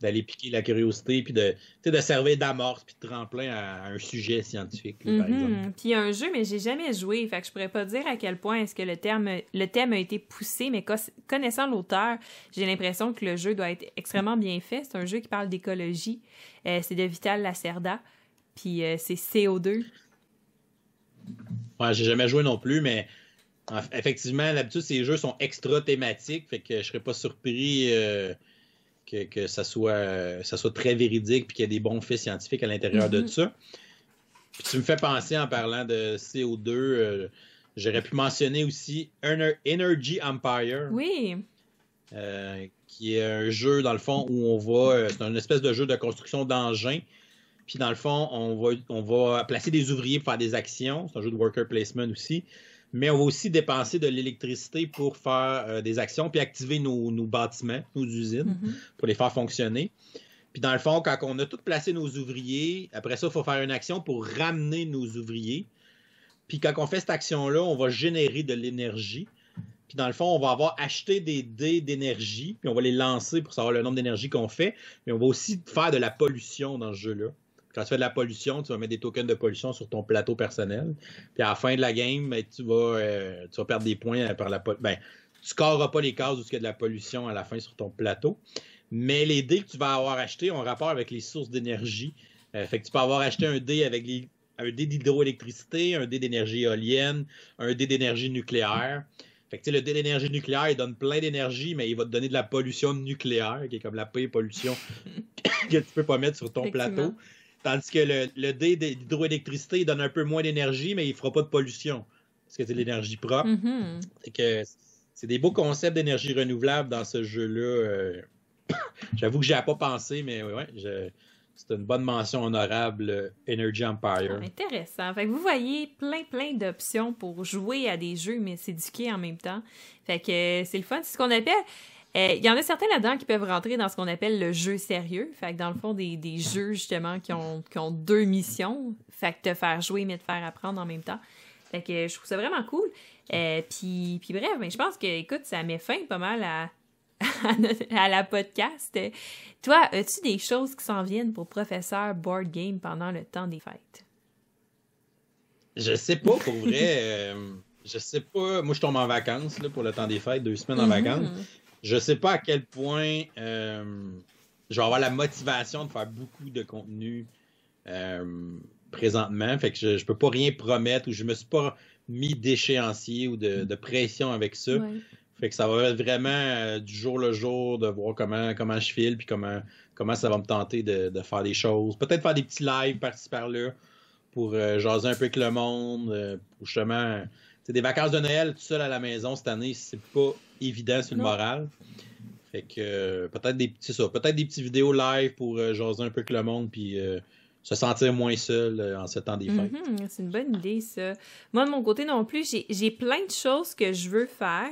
d'aller piquer la curiosité, puis de, de servir d'amorce, puis de tremplin à, un sujet scientifique, par mm-hmm. exemple. Puis un jeu, mais j'ai jamais joué. Fait que je pourrais pas dire à quel point est-ce que le, terme, le thème a été poussé, mais connaissant l'auteur, j'ai l'impression que le jeu doit être extrêmement bien fait. C'est un jeu qui parle d'écologie. Euh, c'est de Vital Lacerda. Puis euh, c'est CO2. Ouais, j'ai jamais joué non plus, mais effectivement, d'habitude, ces jeux sont extra thématiques, fait que je serais pas surpris euh, que, ça, soit, ça soit très véridique puis qu'il y ait des bons faits scientifiques à l'intérieur de mm-hmm. ça. Puis tu me fais penser en parlant de CO2, euh, j'aurais pu mentionner aussi Energy Empire. Oui. Euh, qui est un jeu, dans le fond, où on va. C'est une espèce de jeu de construction d'engins puis dans le fond, on va, on va placer des ouvriers pour faire des actions. C'est un jeu de worker placement aussi. Mais on va aussi dépenser de l'électricité pour faire euh, des actions puis activer nos, bâtiments, nos usines, mm-hmm. pour les faire fonctionner. Puis dans le fond, quand on a tout placé nos ouvriers, après ça, il faut faire une action pour ramener nos ouvriers. Puis quand on fait cette action-là, on va générer de l'énergie. Puis dans le fond, on va avoir acheté des dés d'énergie, puis on va les lancer pour savoir le nombre d'énergie qu'on fait. Mais on va aussi faire de la pollution dans ce jeu-là. Quand tu fais de la pollution, tu vas mettre des tokens de pollution sur ton plateau personnel. Puis à la fin de la game, ben, tu, vas, euh, tu vas perdre des points par la pollution. Ben, tu scoreras pas les cases où il y a de la pollution à la fin sur ton plateau. Mais les dés que tu vas avoir achetés ont rapport avec les sources d'énergie. Euh, fait que tu peux avoir acheté un dé avec un dé d'hydroélectricité, un dé d'énergie éolienne, un dé d'énergie nucléaire. Fait que, le dé d'énergie nucléaire, il donne plein d'énergie, mais il va te donner de la pollution nucléaire, qui est comme la pire pollution (coughs) que tu peux pas mettre sur ton plateau. Tandis que le, le dé d'hydroélectricité, donne un peu moins d'énergie, mais il ne fera pas de pollution. Parce que c'est de l'énergie propre. Mm-hmm. C'est que c'est des beaux concepts d'énergie renouvelable dans ce jeu-là. Euh. (coughs) J'avoue que n'y ai pas pensé, mais ouais, c'est une bonne mention honorable, euh, Energy Empire. Ah, intéressant. Fait que vous voyez plein, plein d'options pour jouer à des jeux, mais s'éduquer en même temps. Fait que euh, c'est le fun. C'est ce qu'on appelle euh, il y en a certains là-dedans qui peuvent rentrer dans ce qu'on appelle le jeu sérieux. Fait que dans le fond, des, des jeux justement qui ont, qui ont deux missions. Fait que te faire jouer mais te faire apprendre en même temps. Fait que je trouve ça vraiment cool. Euh, puis, puis bref, mais je pense que, écoute, ça met fin pas mal à, (laughs) à, la podcast. Toi, as-tu des choses qui s'en viennent pour professeur board game pendant le temps des fêtes? Je sais pas, pour vrai. Euh, je sais pas. Moi, je tombe en vacances là, pour le temps des fêtes, deux semaines en mm-hmm. vacances. Je sais pas à quel point euh, je vais avoir la motivation de faire beaucoup de contenu euh, présentement. Fait que je, je peux pas rien promettre ou je me suis pas mis d'échéancier ou de, pression avec ça. Fait que ça va être vraiment euh, du jour le jour de voir comment, comment je file puis comment, comment ça va me tenter de, faire des choses. Peut-être faire des petits lives par-ci par-là pour jaser un peu avec le monde, pour justement des vacances de Noël tout seul à la maison cette année, c'est pas évident sur le moral. Fait que euh, peut-être des petits ça, peut-être des petits vidéos live pour euh, jaser un peu avec le monde puis euh, se sentir moins seul en ce temps des fêtes. Mhm, c'est une bonne idée ça. Moi de mon côté non plus, j'ai plein de choses que je veux faire.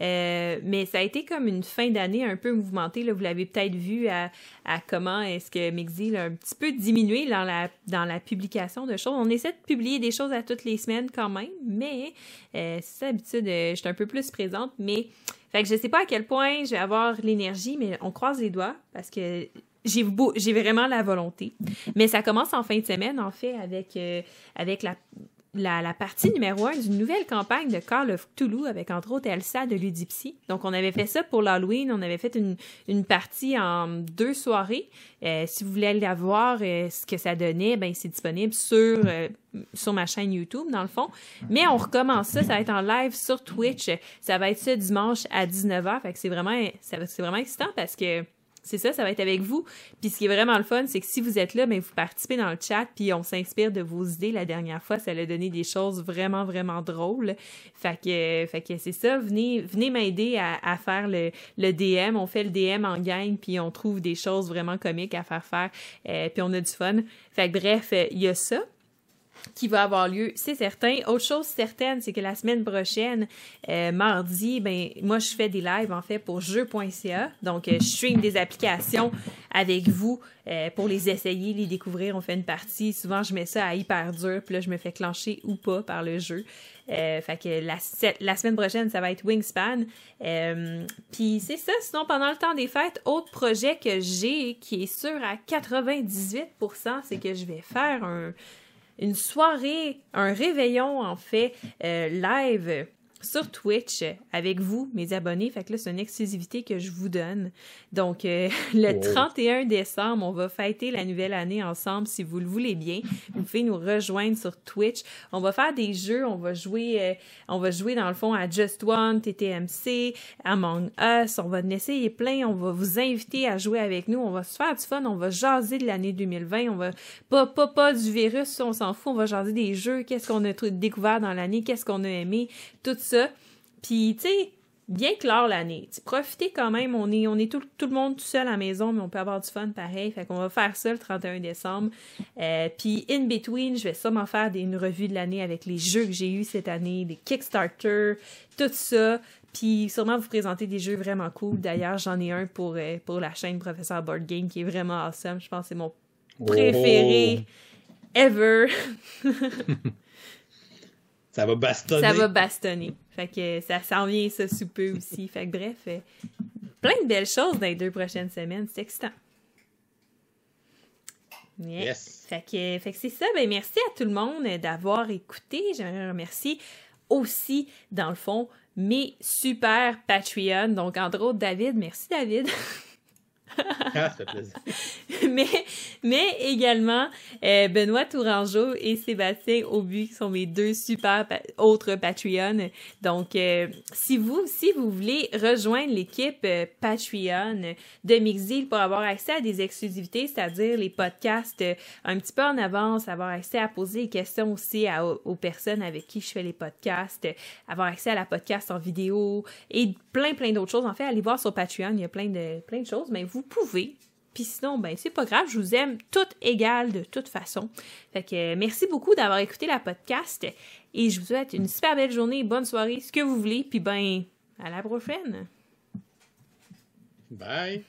Euh, mais ça a été comme une fin d'année un peu mouvementée. Là. Vous l'avez peut-être vu à, comment est-ce que Mixil a un petit peu diminué dans la, dans la publication de choses. On essaie de publier des choses à toutes les semaines quand même, mais euh, c'est d'habitude, euh, je suis un peu plus présente. Mais fait que je sais pas à quel point je vais avoir l'énergie, mais on croise les doigts parce que j'ai j'ai vraiment la volonté. Mais ça commence en fin de semaine, en fait, avec, euh, avec la, la, la, partie numéro un d'une nouvelle campagne de Call of Cthulhu avec entre autres Elsa de Ludipsy. Donc, on avait fait ça pour l'Halloween. On avait fait une, une partie en deux soirées. Euh, si vous voulez aller voir euh, ce que ça donnait, ben c'est disponible sur, euh, sur ma chaîne YouTube, dans le fond. Mais on recommence ça. Ça va être en live sur Twitch. Ça va être ce dimanche à 19h. Fait que c'est vraiment, c'est vraiment excitant parce que c'est ça, ça va être avec vous. Puis ce qui est vraiment le fun, c'est que si vous êtes là, mais ben, vous participez dans le chat, puis on s'inspire de vos idées. La dernière fois, ça a donné des choses vraiment, vraiment drôles. Fait que, fait que c'est ça, venez, venez m'aider à, faire le, le DM. On fait le DM en gang, puis on trouve des choses vraiment comiques à faire faire, euh, puis on a du fun. Fait que bref, il y a ça qui va avoir lieu, c'est certain. Autre chose certaine, c'est que la semaine prochaine, euh, mardi, ben moi je fais des lives en fait pour jeux.ca. Donc euh, je stream des applications avec vous euh, pour les essayer, les découvrir. On fait une partie. Souvent je mets ça à hyper dur, puis là je me fais clencher ou pas par le jeu. Fait que la, semaine prochaine, ça va être Wingspan. Puis c'est ça. Sinon, pendant le temps des fêtes, autre projet que j'ai qui est sûr à 98%, c'est que je vais faire un, une soirée, un réveillon en fait euh, live sur Twitch avec vous, mes abonnés. Fait que là, c'est une exclusivité que je vous donne. Donc, euh, (laughs) le 31 décembre, on va fêter la nouvelle année ensemble si vous le voulez bien. Vous pouvez nous rejoindre sur Twitch. On va faire des jeux. On va jouer, euh, on va jouer dans le fond à Just One, TTMC, Among Us. On va en essayer plein. On va vous inviter à jouer avec nous. On va se faire du fun. On va jaser de l'année 2020. On va pas, pas, pas du virus, on s'en fout. On va jaser des jeux. Qu'est-ce qu'on a découvert dans l'année? Qu'est-ce qu'on a aimé? Tout ça. Puis, tu sais, bien clore l'année. Profitez quand même, on est, on est tout, tout, le monde tout seul à la maison, mais on peut avoir du fun pareil. Fait qu'on va faire ça le 31 décembre. Euh, puis in between, je vais sûrement faire des, une revue de l'année avec les jeux que j'ai eus cette année, des Kickstarter, tout ça. Puis sûrement vous présenter des jeux vraiment cool. D'ailleurs, j'en ai un pour, euh, pour la chaîne Professeur Board Game qui est vraiment awesome. Je pense que c'est mon préféré ever. (laughs) Ça va bastonner. Ça va bastonner. Fait que ça s'en vient, ça, sous peu aussi. (laughs) Fait que bref, euh, plein de belles choses dans les deux prochaines semaines. C'est excitant. Yeah. Yes. Fait que, fait que c'est ça. Ben, merci à tout le monde d'avoir écouté. J'aimerais remercier aussi, dans le fond, mes super Patreon. Donc, entre autres, David. Merci, David. (laughs) ah, (laughs) mais, mais également euh, Benoît Tourangeau et Sébastien Aubu qui sont mes deux super autres Patreon. Donc, euh, si vous si vous voulez rejoindre l'équipe euh, Patreon de Mixdeal pour avoir accès à des exclusivités, c'est-à-dire les podcasts un petit peu en avance, avoir accès à poser des questions aussi aux personnes avec qui je fais les podcasts, avoir accès à la podcast en vidéo et plein plein d'autres choses. En fait, allez voir sur Patreon, il y a plein de plein de choses, mais vous pouvez. Puis sinon, ben c'est pas grave, je vous aime toutes égales de toute façon. Fait que merci beaucoup d'avoir écouté la podcast et je vous souhaite une super belle journée, bonne soirée, ce que vous voulez, puis ben à la prochaine. Bye.